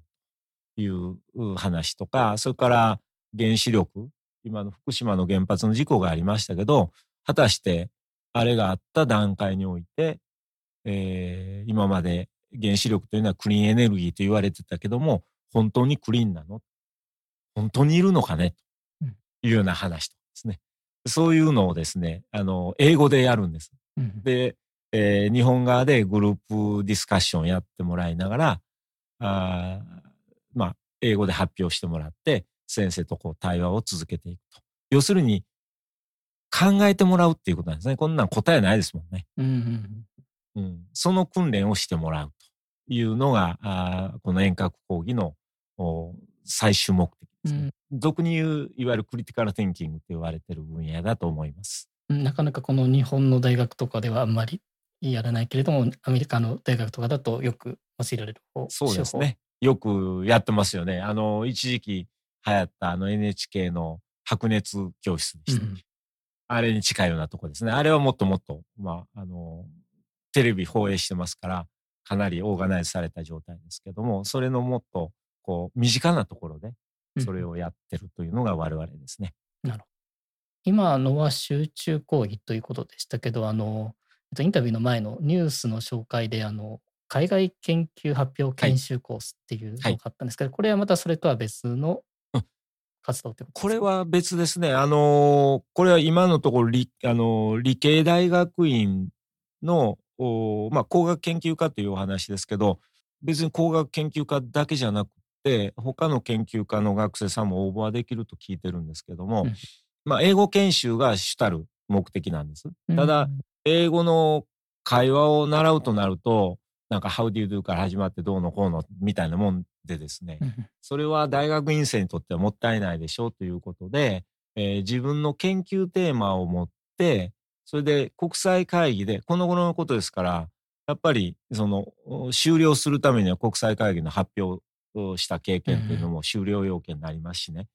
というう話とか、それから原子力、今の福島の原発の事故がありましたけど、果たしてあれがあった段階において、えー今まで原子力というのはクリーンエネルギーと言われてたけども、本当にクリーンなの？本当にいるのかね？うんというような話とかですね。そういうのをですね、あの、英語でやるんです。うんで、えー日本側でグループディスカッションやってもらいながら、あーまあ、英語で発表してもらって、先生とこう対話を続けていくと。要するに、考えてもらうっていうことなんですね。こんなん答えないですもんね。うんうんうん、その訓練をしてもらうというのが、あーこの遠隔講義のお最終目的ですね。うん俗に言う、いわゆるクリティカル・ティンキングと言われている分野だと思います。うんなかなかこの日本の大学とかではあんまりやらないけれども、アメリカの大学とかだとよく用いられる方そうです。ね。よくやってますよね。あの、一時期流行ったあの NHK の白熱教室でした。うんあれに近いようなとこですね。あれはもっともっと、まあ、あの、テレビ放映してますから、かなりオーガナイズされた状態ですけども、それのもっと、こう、身近なところで、それをやってるというのが我々ですね。今のは集中講義ということでしたけど、あの、えっとインタビューの前のニュースの紹介で、あの、海外研究発表研修コースっていうのがあったんですけど、これはまたそれとは別のうん活動ってことこれは別ですね。あの、これは今のところ理、あの、理系大学院の、おまあ、工学研究科というお話ですけど、別に工学研究科だけじゃなくって他の研究家の学生さんも応募はできると聞いてるんですけども、うんまあ英語研修が主たる目的なんです。ただ、うん英語の会話を習うとなるとなんか「How do you do?」から始まってどうのこうのみたいなもんでですね、うんそれは大学院生にとってはもったいないでしょうということで、えー自分の研究テーマを持ってそれで国際会議でこの頃のことですからやっぱりそのお終了するためには国際会議の発表をした経験っていうのも終了要件になりますしね。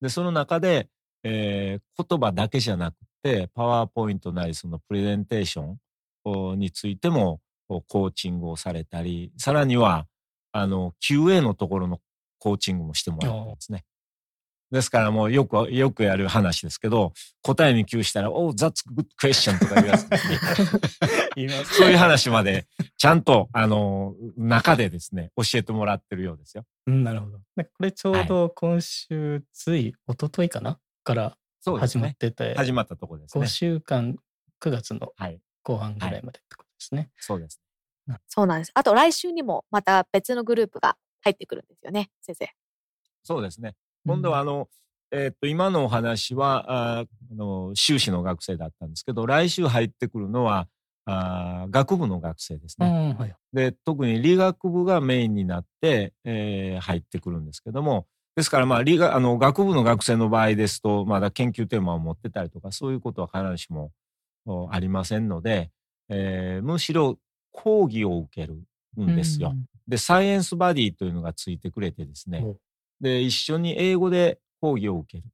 でその中で、えー言葉だけじゃなくてパワーポイントなりそのプレゼンテーションおについてもおコーチングをされたりさらにはあの QA のところのコーチングもしてもらってますね。ですからもうよくよくやる話ですけど答えに窮したら「Oh, that's a good question」とか言うやつですね。<laughs> 言いますそういう話までちゃんとあの中でですね教えてもらってるようですよ。うんなるほど。でこれちょうど今週、つい一昨日かな？から始まっ。てて、始まったところです5ね。週間、9月のはい、後半ぐらいまでってことですね。そうです。そうなんです。あと来週にもまた別のグループが入ってくるんですよね、先生。そうですね。今度はあの、えーっと今のお話はあの修士の学生だったんですけど来週入ってくるのはあー学部の学生ですうね。ん、はい。で特に理学部がメインになって、えー入ってくるんですけどもですからまあ理学あの学部の学生の場合ですとまだ研究テーマを持ってたりとかそういうことは必ずしもおありませんので、えーむしろ講義を受けるんですよ。でサイエンスバディというのがついてくれてですねおで一緒に英語で講義を受ける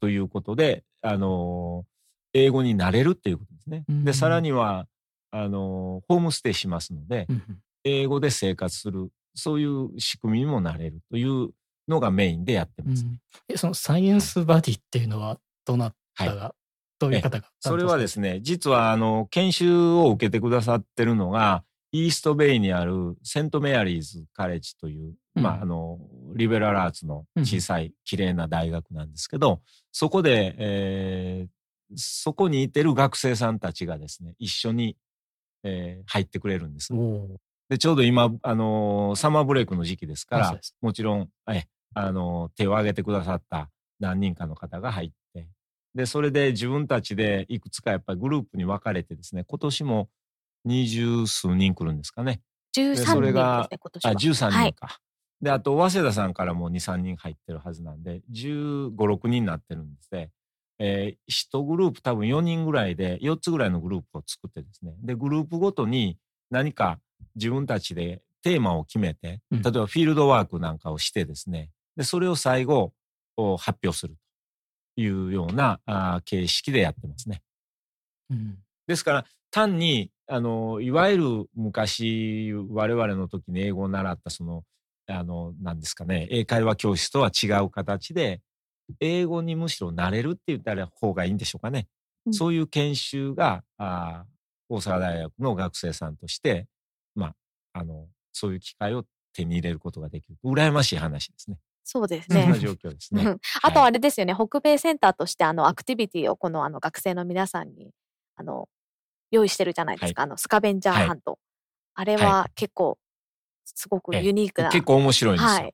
ということで、あの英語になれるっていうことですね。うんでさらにはあのホームステイしますのでうんうん英語で生活するそういう仕組みにもなれるというのがメインでやってます。うんえそのサイエンスバディっていうのはどなたが、どういう方がそれはでね。すね実はあの研修を受けてくださってるのがイーストベイにあるセントメアリーズカレッジという、うん。まああのリベラルアーツの小さい綺麗な大学なんですけど、そこで、えーそこにいてる学生さんたちがですね一緒に、えー入ってくれるんです。でちょうど今、あのーサマーブレイクの時期ですからもちろん、えあのー手を挙げてくださった何人かの方が入ってでそれで自分たちでいくつかやっぱりグループに分かれてですね今年も二十数人来るんですかね13人ですそれがね、今年あは。13はい。人か。であと早稲田さんからも23人入ってるはずなんで1 5 6人になってるんですね。えー、1グループ多分4人ぐらいで4つぐらいのグループを作ってですねでグループごとに何か自分たちでテーマを決めてうん例えばフィールドワークなんかをしてですねでそれを最後お発表するというようなあー形式でやってますね。うんですから単にあのいわゆる昔我々の時に英語を習ったそのあの何ですかね英会話教室とは違う形で英語にむしろ慣れるって言ったら方がいいんでしょうかね。うんそういう研修があー大阪大学の学生さんとしてまああのそういう機会を手に入れることができる羨ましい話ですね。そうですね。状況ですね。うんあとあれですよね、北米センターとしてあのアクティビティをこのあの学生の皆さんにあの用意してるじゃないですか、あのスカベンジャーハント。あれはは結構すごくええユニークな。結構面白いんですよ。は <laughs> い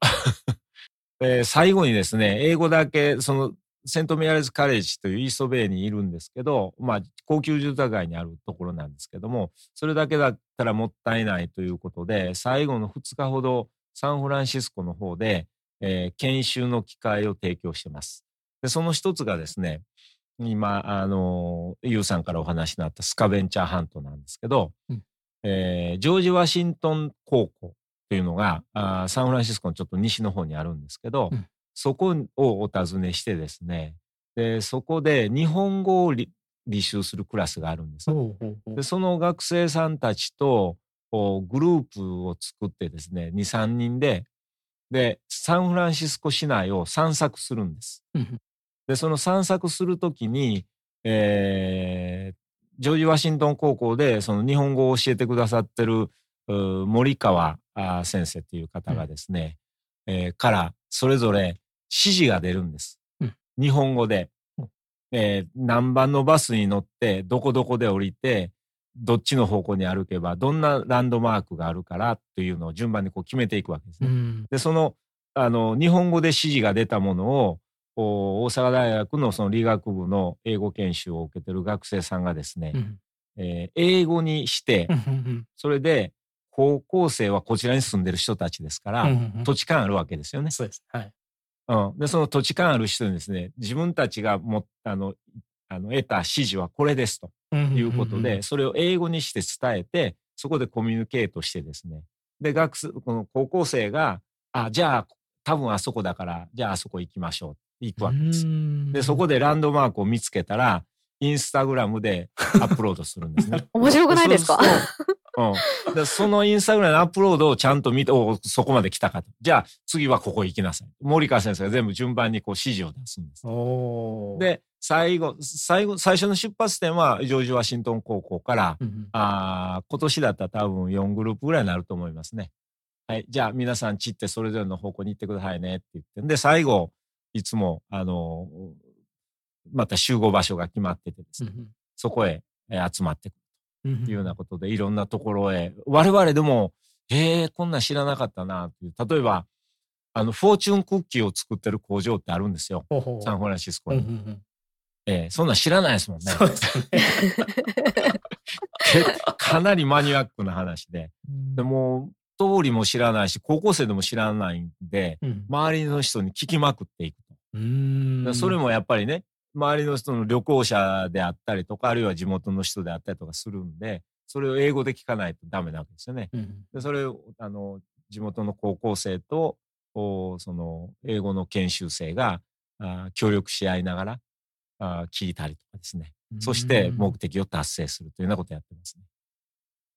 で最後にですね英語だけそのセントメアリーズカレッジというイーストベイにいるんですけど、まあ、高級住宅街にあるところなんですけどもそれだけだったらもったいないということで最後の2日ほどサンフランシスコの方で、えー研修の機会を提供してます。でその一つがですね今あのユウさんからお話になったスカベンチャーハントなんですけど、うんえージョージ・ワシントン高校というのがあーサンフランシスコのちょっと西の方にあるんですけど、うんそこをお尋ねしてですねでそこで日本語をり履修するクラスがあるんです。でその学生さんたちとグループを作ってですね23人ででサンフランシスコ市内を散策するんです。うんでその散策するときに、えージョージ・ワシントン高校でその日本語を教えてくださってる森川先生という方がですね、えーからそれぞれ指示が出るんです。うん。日本語で。うん、えー何番のバスに乗ってどこどこで降りてどっちの方向に歩けばどんなランドマークがあるからというのを順番にこう決めていくわけですね。うんでそのあの、日本語で指示が出たものを、大阪大学のその理学部の英語研修を受けてる学生さんがですね、うん、えー、英語にして、それで高校生はこちらに住んでる人たちですから、土地勘あるわけですよね。そうです。はい。うん。で、その土地勘ある人にですね、自分たちがもあの、あの、得た指示はこれですということで、それを英語にして伝えて、そこでコミュニケートしてですね、で、学生、この高校生が、あ、じゃあ、多分あそこだから、じゃああそこ行きましょう。行くわけです。で、そこでランドマークを見つけたら、インスタグラムでアップロードするんですね。<laughs> 面白くないですか？うん、でそのインスタグラムのアップロードをちゃんと見て、おそこまで来たかと。じゃあ次はここ行きなさい。森川先生が全部順番にこう指示を出すんです。で、最後、最後、最初の出発点はジョージ・ワシントン高校から、うん、あ今年だったら多分4グループぐらいになると思いますね。はい。じゃあ皆さん散ってそれぞれの方向に行ってくださいねって言って。で、最後、いつも、あの、また集合場所が決まっててですね、うん、そこへ集まってくるというようなことで、いろんなところへ、我々でも、ええこんなん知らなかったなっていう。例えば、あの、フォーチュンクッキーを作ってる工場ってあるんですよ。ほうほうサンフランシスコに。うんうんうんえー、そんなん知らないですもんね。そうですね。<laughs> かなりマニアックな話で。でも、通りも知らないし、高校生でも知らないんで、うん、周りの人に聞きまくっていくと。それもやっぱりね、周りの人の旅行者であったりとか、あるいは地元の人であったりとかするんで、それを英語で聞かないとダメなわけですよね。うん、でそれを、あの、地元の高校生と、その、英語の研修生があ協力し合いながらあ聞いたりとかですね。そして目的を達成するというようなことをやってますね。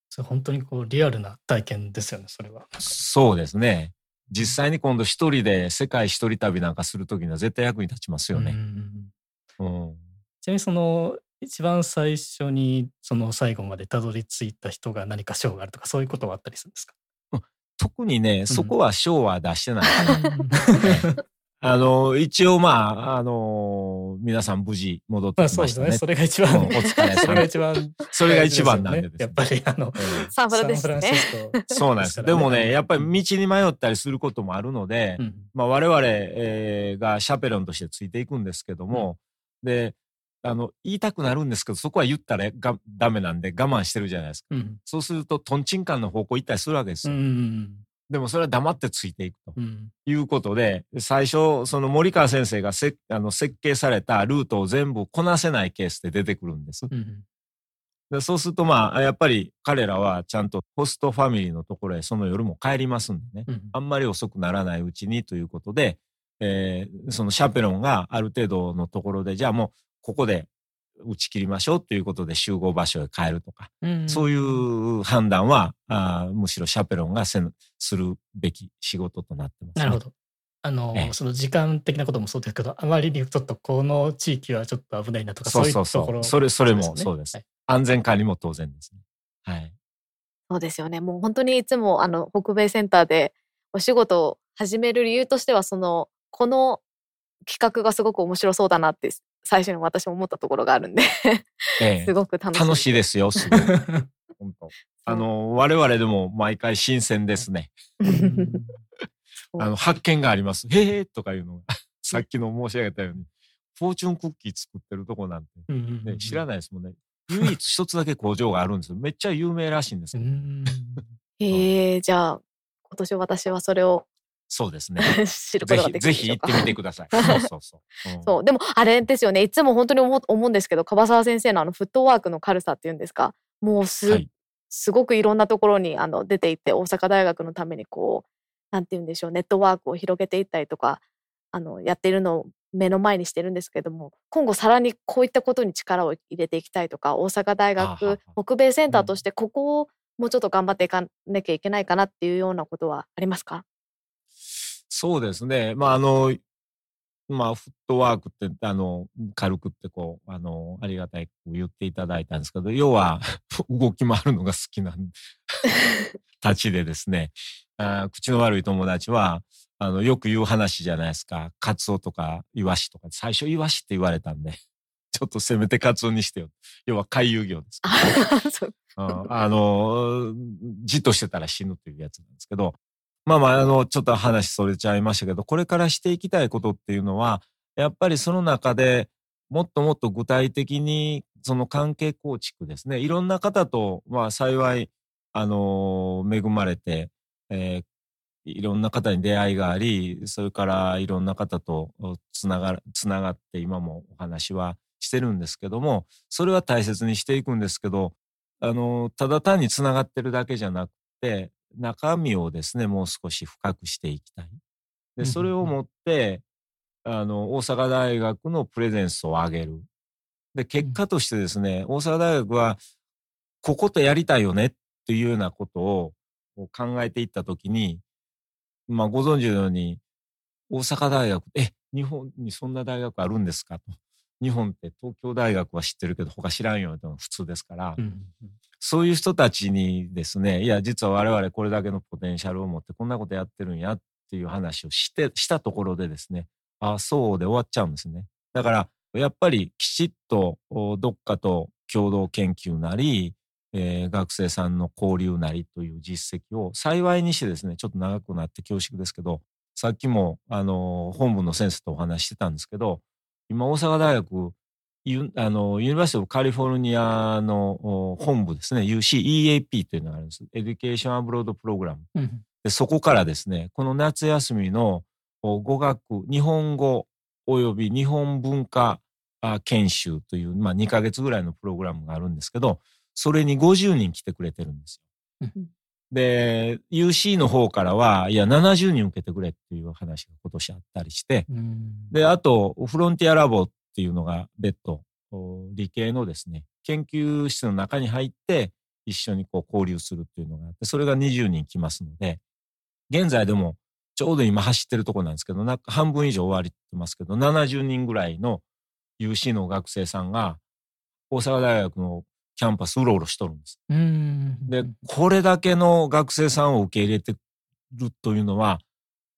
それ本当にこうリアルな体験ですよね、それは。そうですね。実際に今度一人で世界一人旅なんかするときには絶対役に立ちますよね。うん、ちなみにその一番最初にその最後までたどり着いた人が何か賞があるとかそういうことはあったりするんですか？特にね、そこは賞は出してない。<laughs> あの、一応まあ、あの、皆さん無事戻ってきましたね。それが一番。お疲れ様。それが一番。それが一番なんでですね。やっぱりあの、サンフランシスコ。そうなんです。でもね、やっぱり道に迷ったりすることもあるので、まあ我々、えがシャペロンとしてついていくんですけども、で、あの、言いたくなるんですけど、そこは言ったらがダメなんで我慢してるじゃないですか。そうすると、トンチンカンの方向行ったりするわけですよ。でもそれは黙ってついていくということで、うん、最初、その森川先生がせあの設計されたルートを全部こなせないケースで出てくるんです。うん、でそうするとまあ、やっぱり彼らはちゃんとホストファミリーのところへその夜も帰りますんでね、うん、あんまり遅くならないうちにということで、えー、そのシャペロンがある程度のところで、じゃあもうここで打ち切りましょうということで集合場所へ変えるとか、うん、そういう判断はあむしろシャペロンがせするべき仕事となってます、ね、なるほど。あの、その時間的なこともそうですけど、あまりにちょっとこの地域はちょっと危ないなとか、そういうところ、それ、それもそうです。はい、安全管理も当然ですね。はい。そうですよね。もう本当にいつもあの北米センターでお仕事を始める理由としては、その、この企画がすごく面白そうだなって最初に私も思ったところがあるんでええ、<laughs> すごく楽しい。楽しいですよ、すごい。本当。あの、我々でも毎回新鮮ですね。あの、発見があります。へえとかいうのが、さっきの申し上げたように、フォーチュンクッキー作ってるとこなんて、ね、知らないですもんね。唯一一つだけ工場があるんですよ。めっちゃ有名らしいんですよ。へえ、じゃあ、今年私はそれをそうですね。知ることができるぜひ行ってみてください。<laughs> そうそうそう。うん、そう。でも、あれですよね。いつも本当に思思うんですけど、樺沢先生のあのフットワークの軽さっていうんですか？もうす、はい、すごくいろんなところにあの出ていって、大阪大学のためにこう、なんて言うんでしょう、ネットワークを広げていったりとか、あの、やっているのを目の前にしてるんですけども、今後さらにこういったことに力を入れていきたいとか、大阪大学北米センターとしてここをもうちょっと頑張っていかなきゃいけないかなっていうようなことはありますか？そうですね。まあ、あの、まあ、フットワークって、あの、軽くってこう、あの、ありがたい言っていただいたんですけど、要は、動き回るのが好きな <laughs> たちでですね、あ口の悪い友達は、あの、よく言う話じゃないですか。カツオとかイワシとか、最初イワシって言われたんで、<laughs> ちょっとせめてカツオにしてよ。要は回遊魚です。あの、じっとしてたら死ぬというやつなんですけど、まあまあ、あの、ちょっと話それちゃいましたけど、これからしていきたいことっていうのは、やっぱりその中でもっともっと具体的にその関係構築ですね。いろんな方と、まあ幸い、あの恵まれて、えー、いろんな方に出会いがあり、それからいろんな方とつなが、つながって今もお話はしてるんですけども、それは大切にしていくんですけど、あの、ただ単につながってるだけじゃなくて、中身をですね、もう少し深くしていきたい。で、それをもって、あの、大阪大学のプレゼンスを上げる。で、結果としてですね、大阪大学は、こことやりたいよねっていうようなことを考えていったときに、まあ、ご存知のように、大阪大学、え、日本にそんな大学あるんですかと。日本って東京大学は知ってるけど、他知らんよって普通ですから、うん、そういう人たちにですね、いや、実は我々これだけのポテンシャルを持ってこんなことやってるんやっていう話をして、したところでですね、ああ、そうで終わっちゃうんですね。だから、やっぱりきちっとどっかと共同研究なり、えー、学生さんの交流なりという実績を幸いにしてですね、ちょっと長くなって恐縮ですけど、さっきも、あの、本部の先生とお話してたんですけど、今、大阪大学、ユあの University of California の本部ですね、UCEAP というのがあるんです。 Education Abroad Program。うん、でそこからですね、この夏休みの語学、日本語及び日本文化研修という、まあ、2ヶ月ぐらいのプログラムがあるんですけど、それに50人来てくれてるんですよ。で、UC の方からは、いや、70人受けてくれっていう話が今年あったりして、で、あと、フロンティアラボっていうのが別途、理系のですね、研究室の中に入って、一緒にこう交流するっていうのがあって、それが20人来ますので、現在でもちょうど今走ってるとこなんですけど、な半分以上終わりってますけど、70人ぐらいの UC の学生さんが、大阪大学のキャンパスうろうろしとるんです。で、これだけの学生さんを受け入れてるというのは、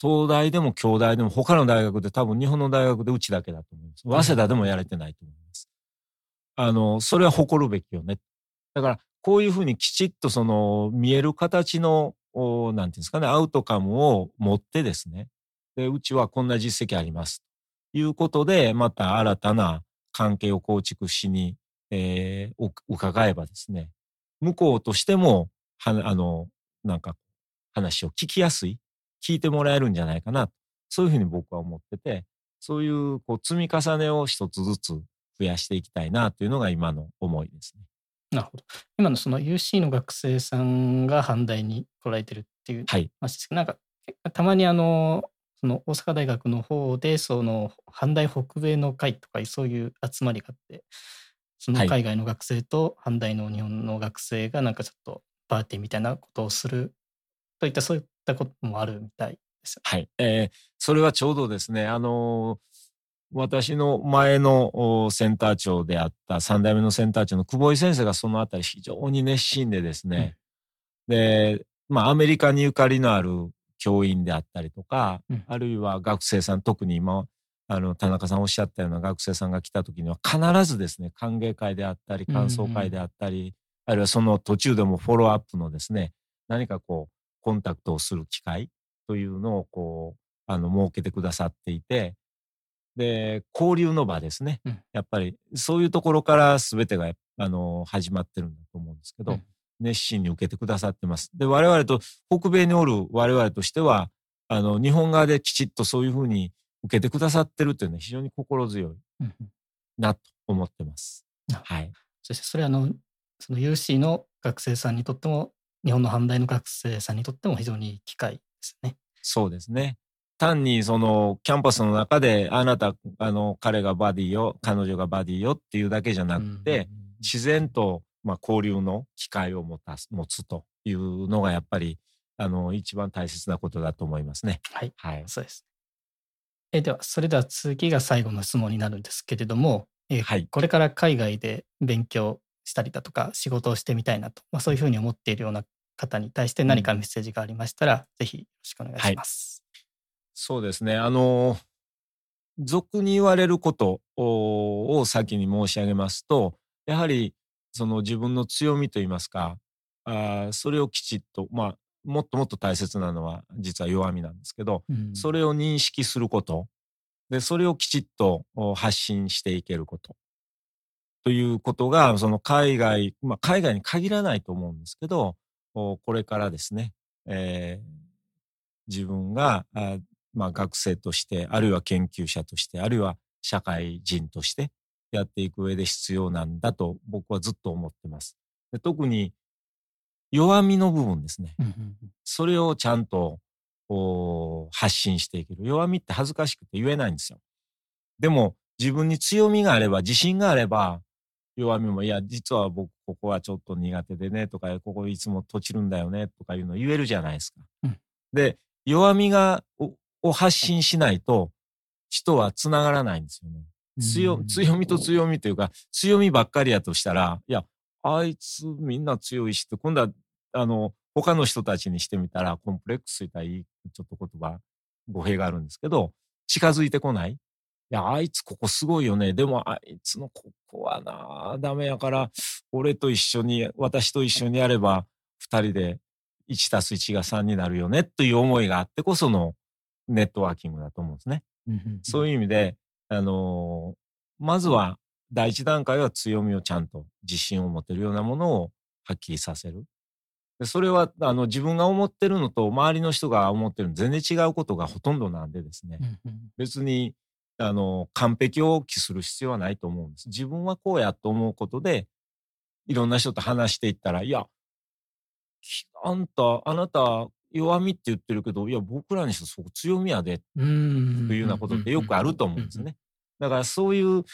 東大でも京大でも他の大学で多分日本の大学でうちだけだと思います。早稲田でもやれてないと思います。あの、それは誇るべきよね。だから、こういうふうにきちっとその見える形の、なんていうんですかね、アウトカムを持ってですね、で、うちはこんな実績あります。ということで、また新たな関係を構築しにえー、伺えばですね、向こうとしても、は、あの、なんか、話を聞きやすい、聞いてもらえるんじゃないかな。そういうふうに僕は思ってて、そういうこう積み重ねを一つずつ増やしていきたいなというのが今の思いですね。なるほど。今のその UC の学生さんが阪大に来られてるっていう話ですけど、はい、なんかたまにあの、その大阪大学の方でその阪大北米の会とかそういう集まりがあって、その海外の学生と阪大の日本の学生がなんかちょっとパーティーみたいなことをするといったそういったこともあるみたいです。はい。えー、それはちょうどですね、あのー、私の前のセンター長であった三代目のセンター長の久保井先生がそのあたり非常に熱心でですね、うん、で、まあアメリカにゆかりのある教員であったりとか、うん、あるいは学生さん、特に今あの、田中さんおっしゃったような学生さんが来た時には必ずですね、歓迎会であったり、感想会であったり、うんうん、あるいはその途中でもフォローアップのですね、何かこう、コンタクトをする機会というのをこう、あの、設けてくださっていて、で、交流の場ですね。うん、やっぱり、そういうところから全てが、あの、始まってるんだと思うんですけど、うん、熱心に受けてくださってます。で、我々と、北米におる我々としては、あの、日本側できちっとそういうふうに受けてくださってるっていうのは非常に心強いなと思ってます。はい。そしてそれはあの、その UC の学生さんにとっても、日本の阪大の学生さんにとっても非常にいい機会ですね。そうですね。単にそのキャンパスの中であなた、あの、彼がバディよ、彼女がバディよっていうだけじゃなくて、自然と、まあ、交流の機会を持たす、持つというのがやっぱり、あの、一番大切なことだと思いますね。はい。はい。そうです。えでは、それでは次が最後の質問になるんですけれども、えはい、これから海外で勉強したりだとか仕事をしてみたいなと、まあ、そういうふうに思っているような方に対して何かメッセージがありましたら、うん、ぜひよろしくお願いします。はい、そうですね。あの、俗に言われることを先に申し上げますと、やはりその自分の強みといいますか、あそれをきちっと、まあ、もっともっと大切なのは実は弱みなんですけど、うんそれを認識すること、で、それをきちっとお発信していけること。ということが、その海外、まあ海外に限らないと思うんですけど、おこれからですね、えー自分が、あまあ学生として、あるいは研究者として、あるいは社会人としてやっていく上で必要なんだと僕はずっと思ってます。で特に弱みの部分ですね。それをちゃんと発信していける。弱みって恥ずかしくて言えないんですよ。でも自分に強みがあれば、自信があれば、弱みも、いや、実は僕ここはちょっと苦手でね、とか、ここいつも閉じるんだよね、とかいうの言えるじゃないですか。うんで、弱みが、をを発信しないと、人は繋がらないんですよね。強うん強みと強みというか、強みばっかりやとしたら、いや、あいつみんな強いしって、今度は、あの、他の人たちにしてみたら、コンプレックスといったらいい、ちょっと言葉、語弊があるんですけど、近づいてこない。いや、あいつここすごいよね。でも、あいつのここはな、ダメやから、俺と一緒に、私と一緒にやれば、二人で1たす1が3になるよね、という思いがあってこそのネットワーキングだと思うんですね。そういう意味で、あのーまずは第一段階は強みをちゃんと自信を持てるようなものをはっきりさせる。でそれはあの自分が思ってるのと周りの人が思ってるの全然違うことがほとんどなんでですね、別にあの完璧を期する必要はないと思うんです。自分はこうやと思うことでいろんな人と話していったら、いや、あんた、あなた弱みって言ってるけど、いや、僕らにしてそこ強みやでというようなことってよくあると思うんですね。だからそういう、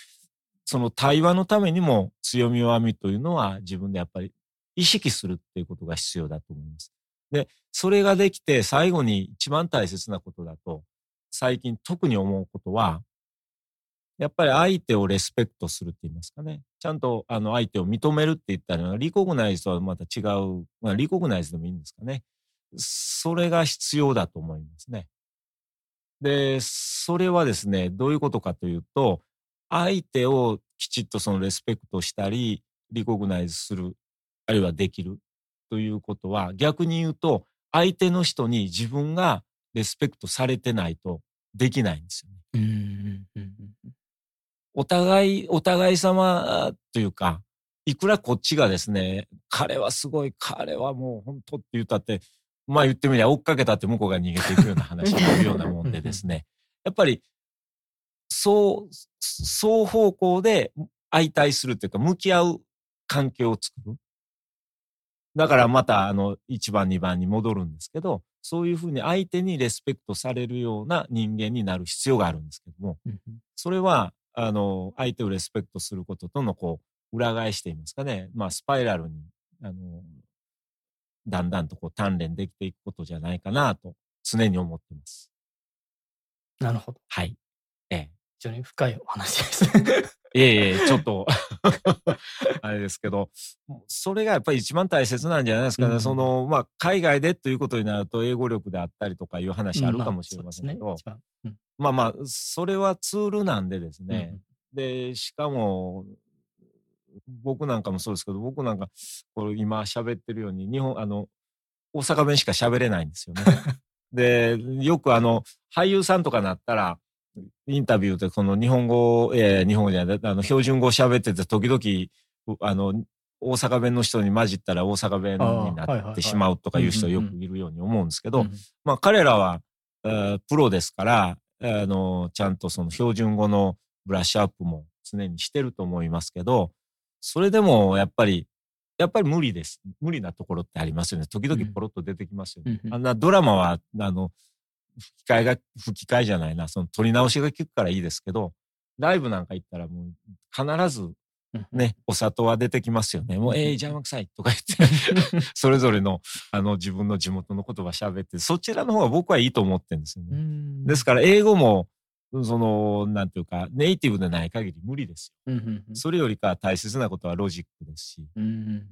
その対話のためにも強み弱みというのは自分でやっぱり意識するっていうことが必要だと思います。で、それができて最後に一番大切なことだと、最近特に思うことは、やっぱり相手をレスペクトするって言いますかね。ちゃんとあの相手を認めるって言ったら、リコグナイズとはまた違う、まあ、リコグナイズでもいいんですかね。それが必要だと思いますね。で、それはですね、どういうことかというと、相手をきちっとそのレスペクトしたり、リコグナイズする、あるいはできるということは、逆に言うと、相手の人に自分がレスペクトされてないとできないんですよね。お互い、お互い様というか、いくらこっちがですね、彼はすごい、彼はもう本当って言ったって、まあ言ってみりゃ追っかけたって向こうが逃げていくような話になるようなもんでですね、<laughs> やっぱり、そう、双方向で相対するというか、向き合う関係を作る。だからまた、あの、1番、2番に戻るんですけど、そういうふうに相手にレスペクトされるような人間になる必要があるんですけども、うん。それは、あの、相手をレスペクトすることとの、こう、裏返していますかね。まあ、スパイラルに、あの、だんだんとこう、鍛錬できていくことじゃないかなと、常に思ってます。なるほど。はい。ええ。非常に深いお話ですえいえ、ちょっと、<laughs> あれですけど、それがやっぱり一番大切なんじゃないですかね。うんその、まあ、海外でということになると、英語力であったりとかいう話あるかもしれませんけど、まあね一番まあまあ、それはツールなんでですうんね。で、しかも、僕なんかもそうですけど、僕なんか、これ今喋ってるように、日本、あの、大阪弁しか喋れないんですよね。で、よくあの、俳優さんとかなったら、インタビューでこの日本語、えー日本語じゃない、あの、標準語喋ってて、時々、うあの、大阪弁の人に混じったら大阪弁になはいってしまうとかいう人よくいるように思うんですけど、うんまあ彼らは、えープロですから、あの、ちゃんとその標準語のブラッシュアップも常にしてると思いますけど、それでもやっぱり、やっぱり無理です。無理なところってありますよね。時々ポロッと出てきますよね。うんうんあんなドラマは、あの、吹き替えが、吹き替えじゃないな、その撮り直しが効くからいいですけど、ライブなんか行ったらもう必ずうんね、お砂糖は出てきますよね。もう、ええ邪魔くさいとか言って、<laughs> それぞれの、あの、自分の地元の言葉喋って、そちらの方が僕はいいと思ってるんですようね。んですから、英語も、その、なんていうか、ネイティブでない限り無理ですよ。それよりか大切なことはロジックですし、うんうん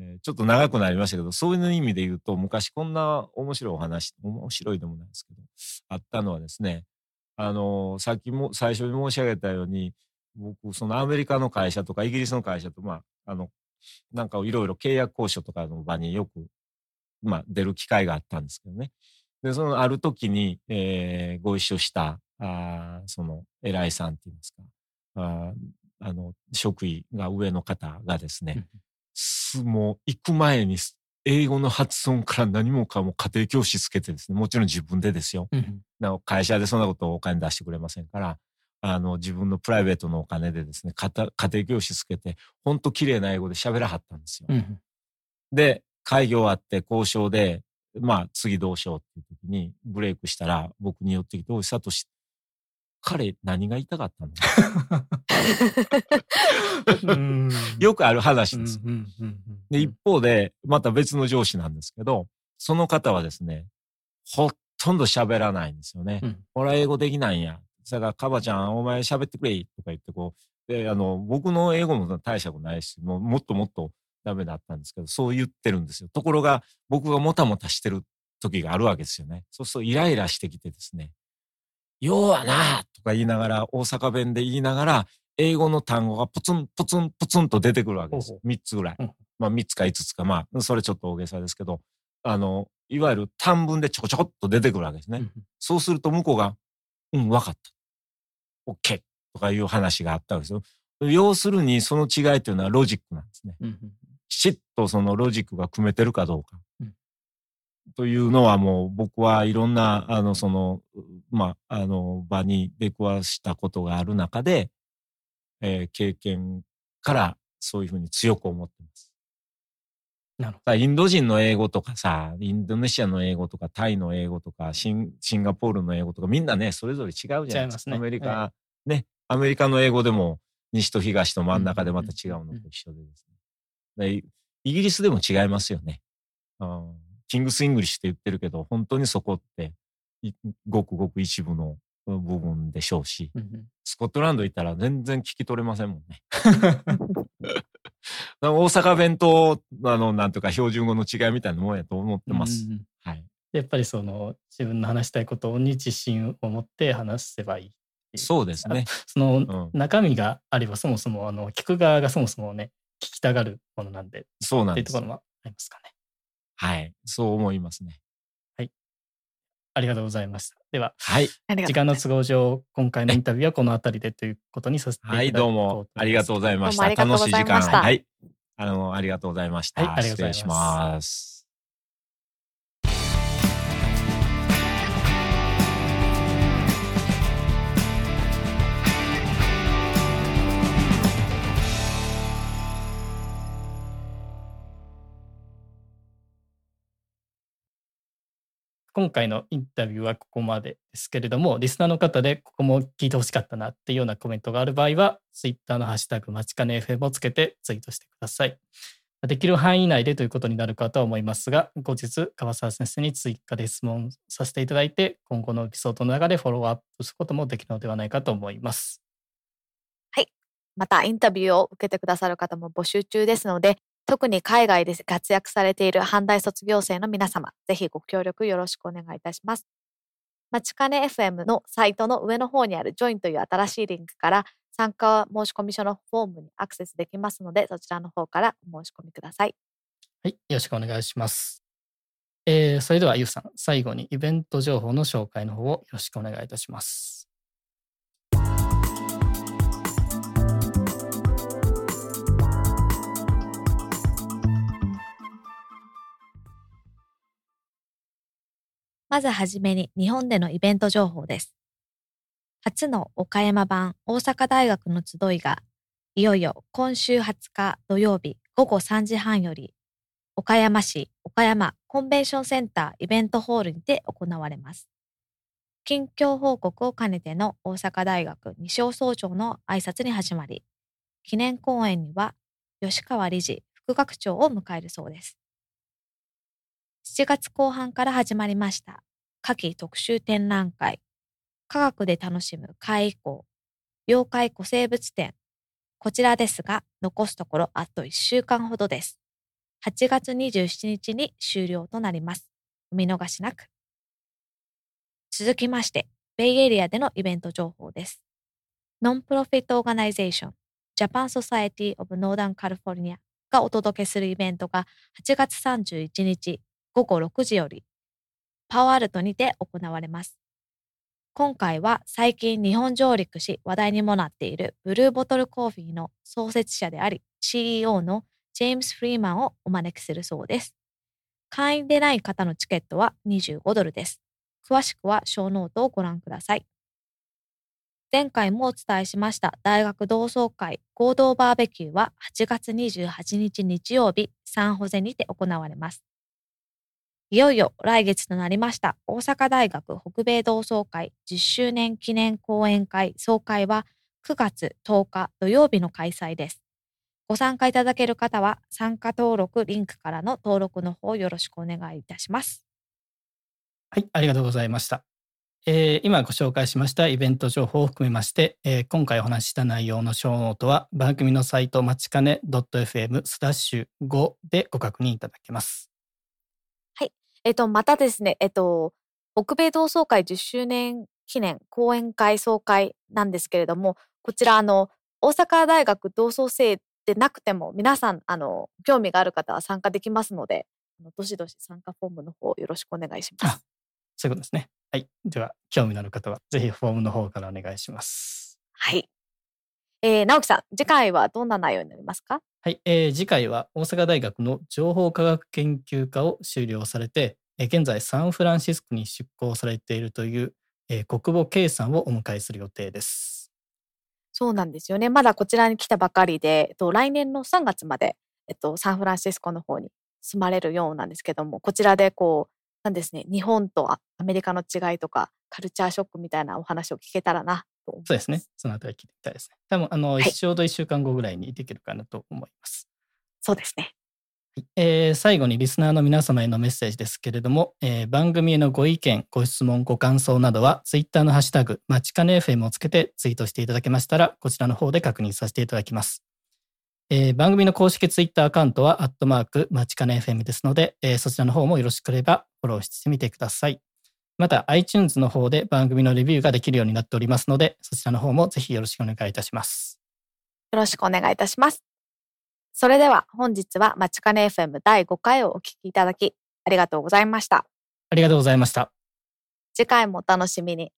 えーちょっと長くなりましたけど、そういう意味で言うと、昔こんな面白いお話、面白いでもないですけど、あったのはですね、あの、さっきも最初に申し上げたように、僕、そのアメリカの会社とかイギリスの会社と、まあ、あの、なんかいろいろ契約交渉とかの場によくまあ、出る機会があったんですけどね。で、そのある時に、えー、ご一緒した、あその偉いさんって言いますか、ああの、職位が上の方がですね、もう行く前に英語の発音から何もかも家庭教師つけてですね、もちろん自分でですよ。うん、会社でそんなことをお金出してくれませんから、あの、自分のプライベートのお金でですね、家庭教師つけて、ほんと綺麗な英語で喋らはったんですよ。うん、で、会議終わって交渉で、まあ次どうしようっていう時にブレイクしたら僕に寄ってきて、おい、サトシ、彼何が言いたかったの？<laughs> よくある話です。で、一方で、また別の上司なんですけど、その方はですね、ほとんど喋らないんですよね。うん、俺は英語できないんや。だから、カバちゃん、お前喋ってくれとか言ってこう、で、あの、僕の英語も大したことないし、もうもっともっとダメだったんですけど、そう言ってるんですよ。ところが、僕がもたもたしてる時があるわけですよね。そうするとイライラしてきてですね、要はなとか言いながら、大阪弁で言いながら、英語の単語がポツンポツンポツンと出てくるわけですよ。3つぐらい。まあ3つか5つか、まあ、それちょっと大げさですけど、あの、いわゆる短文でちょこちょこっと出てくるわけですね。そうすると向こうが、うん、わかった。OK とかいう話があったわけですよ。要するにその違いというのはロジックなんですね。きちっとそのロジックが組めてるかどうか。というのはもう僕はいろんな、あの、その、まあ、あの、場に出くわしたことがある中で、えー、経験からそういうふうに強く思ってます。なるほど。インド人の英語とかさ、インドネシアの英語とか、タイの英語とか、シンシンガポールの英語とか、みんなね、それぞれ違うじゃないですか。すね、アメリカ、はい、ね、アメリカの英語でも、西と東と真ん中でまた違うのと一緒でですね。でイギリスでも違いますよね。うんキングス・イングリッシュって言ってるけど、本当にそこって、ごくごく一部の部分でしょうし、うん、スコットランド行ったら全然聞き取れませんもんね。<laughs> 大阪弁と、あの、なんとか標準語の違いみたいなもんやと思ってます。うん、はい。やっぱりその、自分の話したいことに自信を持って話せばいい。そうですね。その、中身があれば、そもそも、あの、聞く側がそもそもね、聞きたがるものなんで。そうなんです。っていうところもありますかね。はい。そう思いますね。はい。ありがとうございました。では、はい。時間の都合上、今回のインタビューはこの辺りでということにさせていただきます。はい、どうもありがとうございました。楽しい時間。はい。あの、ありがとうございました。はい、ありがとうございます。今回のインタビューはここまでですけれども、リスナーの方でここも聞いてほしかったなっていうようなコメントがある場合は、Twitter のハッシュタグ、まちかね FM をつけてツイートしてください。できる範囲内でということになるかとは思いますが、後日、川沢先生に追加で質問させていただいて、今後のエピソードの中でフォローアップすることもできるのではないかと思います。はい。また、インタビューを受けてくださる方も募集中ですので、特に海外で活躍されている阪大卒業生の皆様、ぜひご協力よろしくお願いいたします。まちかね FM のサイトの上の方にある Join という新しいリンクから参加申し込み書のフォームにアクセスできますので、そちらの方からお申し込みください。はい、よろしくお願いします。えー、それではゆうさん、最後にイベント情報の紹介の方をよろしくお願いいたします。まずはじめに日本でのイベント情報です。初の岡山版大阪大学の集いが、いよいよ今週20日土曜日午後3時半より、岡山市岡山コンベンションセンターイベントホールにて行われます。近況報告を兼ねての大阪大学西尾総長の挨拶に始まり、記念講演には吉川理事、副学長を迎えるそうです。7月後半から始まりました。夏季特集展覧会。科学で楽しむ怪異考妖怪古生物展。こちらですが残すところあと1週間ほどです。8月27日に終了となります。お見逃しなく。続きましてベイエリアでのイベント情報です。 Nonprofit Organization Japan Society of Northern Californiaがお届けするイベントが8月31日午後6時より、パロアルトにて行われます。今回は最近日本上陸し話題にもなっているブルーボトルコーヒーの創設者であり CEO のジェームス・フリーマンをお招きするそうです。会員でない方のチケットは25ドルです。詳しくはショーノートをご覧ください。前回もお伝えしました大学同窓会合同バーベキューは8月28日日曜日サンホゼにて行われます。いよいよ来月となりました大阪大学北米同窓会10周年記念講演会総会は9月10日土曜日の開催です。ご参加いただける方は参加登録リンクからの登録の方よろしくお願いいたします。はい、ありがとうございました。えー今ご紹介しましたイベント情報を含めまして、えー今回お話しした内容のショーノートは番組のサイトまちかね .fm スラッシュ5でご確認いただけます。えっと、またですね、えっと、北米同窓会10周年記念講演会総会なんですけれども、こちら、あの、大阪大学同窓生でなくても、皆さん、あの、興味がある方は参加できますので、どしどし参加フォームの方よろしくお願いします。そういうことですね。はい。では、興味のある方はぜひフォームの方からお願いします。はい。えー、直樹さん、次回はどんな内容になりますか？はい、えー次回は大阪大学の情報科学研究科を修了されて、えー現在サンフランシスコに出向されているという、えー国母圭さんをお迎えする予定です。そうなんですよね。まだこちらに来たばかりで、えっと、来年の3月まで、えっと、サンフランシスコの方に住まれるようなんですけども、こちらでこう、なんですね、日本とアアメリカの違いとか、カルチャーショックみたいなお話を聞けたらな。そうですね。そのあたり聞いてみたいですね。多分、あの、いちょうど1週間後ぐらいにできるかなと思います。そうですね。はいえー最後にリスナーの皆様へのメッセージですけれども、えー番組へのご意見、ご質問、ご感想などは、ツイッターのハッシュタグ、まちかね FM をつけてツイートしていただけましたら、こちらの方で確認させていただきます。えー番組の公式ツイッターアカウントは、アットマーク、まちかね FM ですので、えーそちらの方もよろしければフォローしてみてください。また、iTunes の方で番組のレビューができるようになっておりますので、そちらの方もぜひよろしくお願いいたします。よろしくお願いいたします。それでは本日はまちかね FM 第5回をお聞きいただきありがとうございました。ありがとうございました。次回もお楽しみに。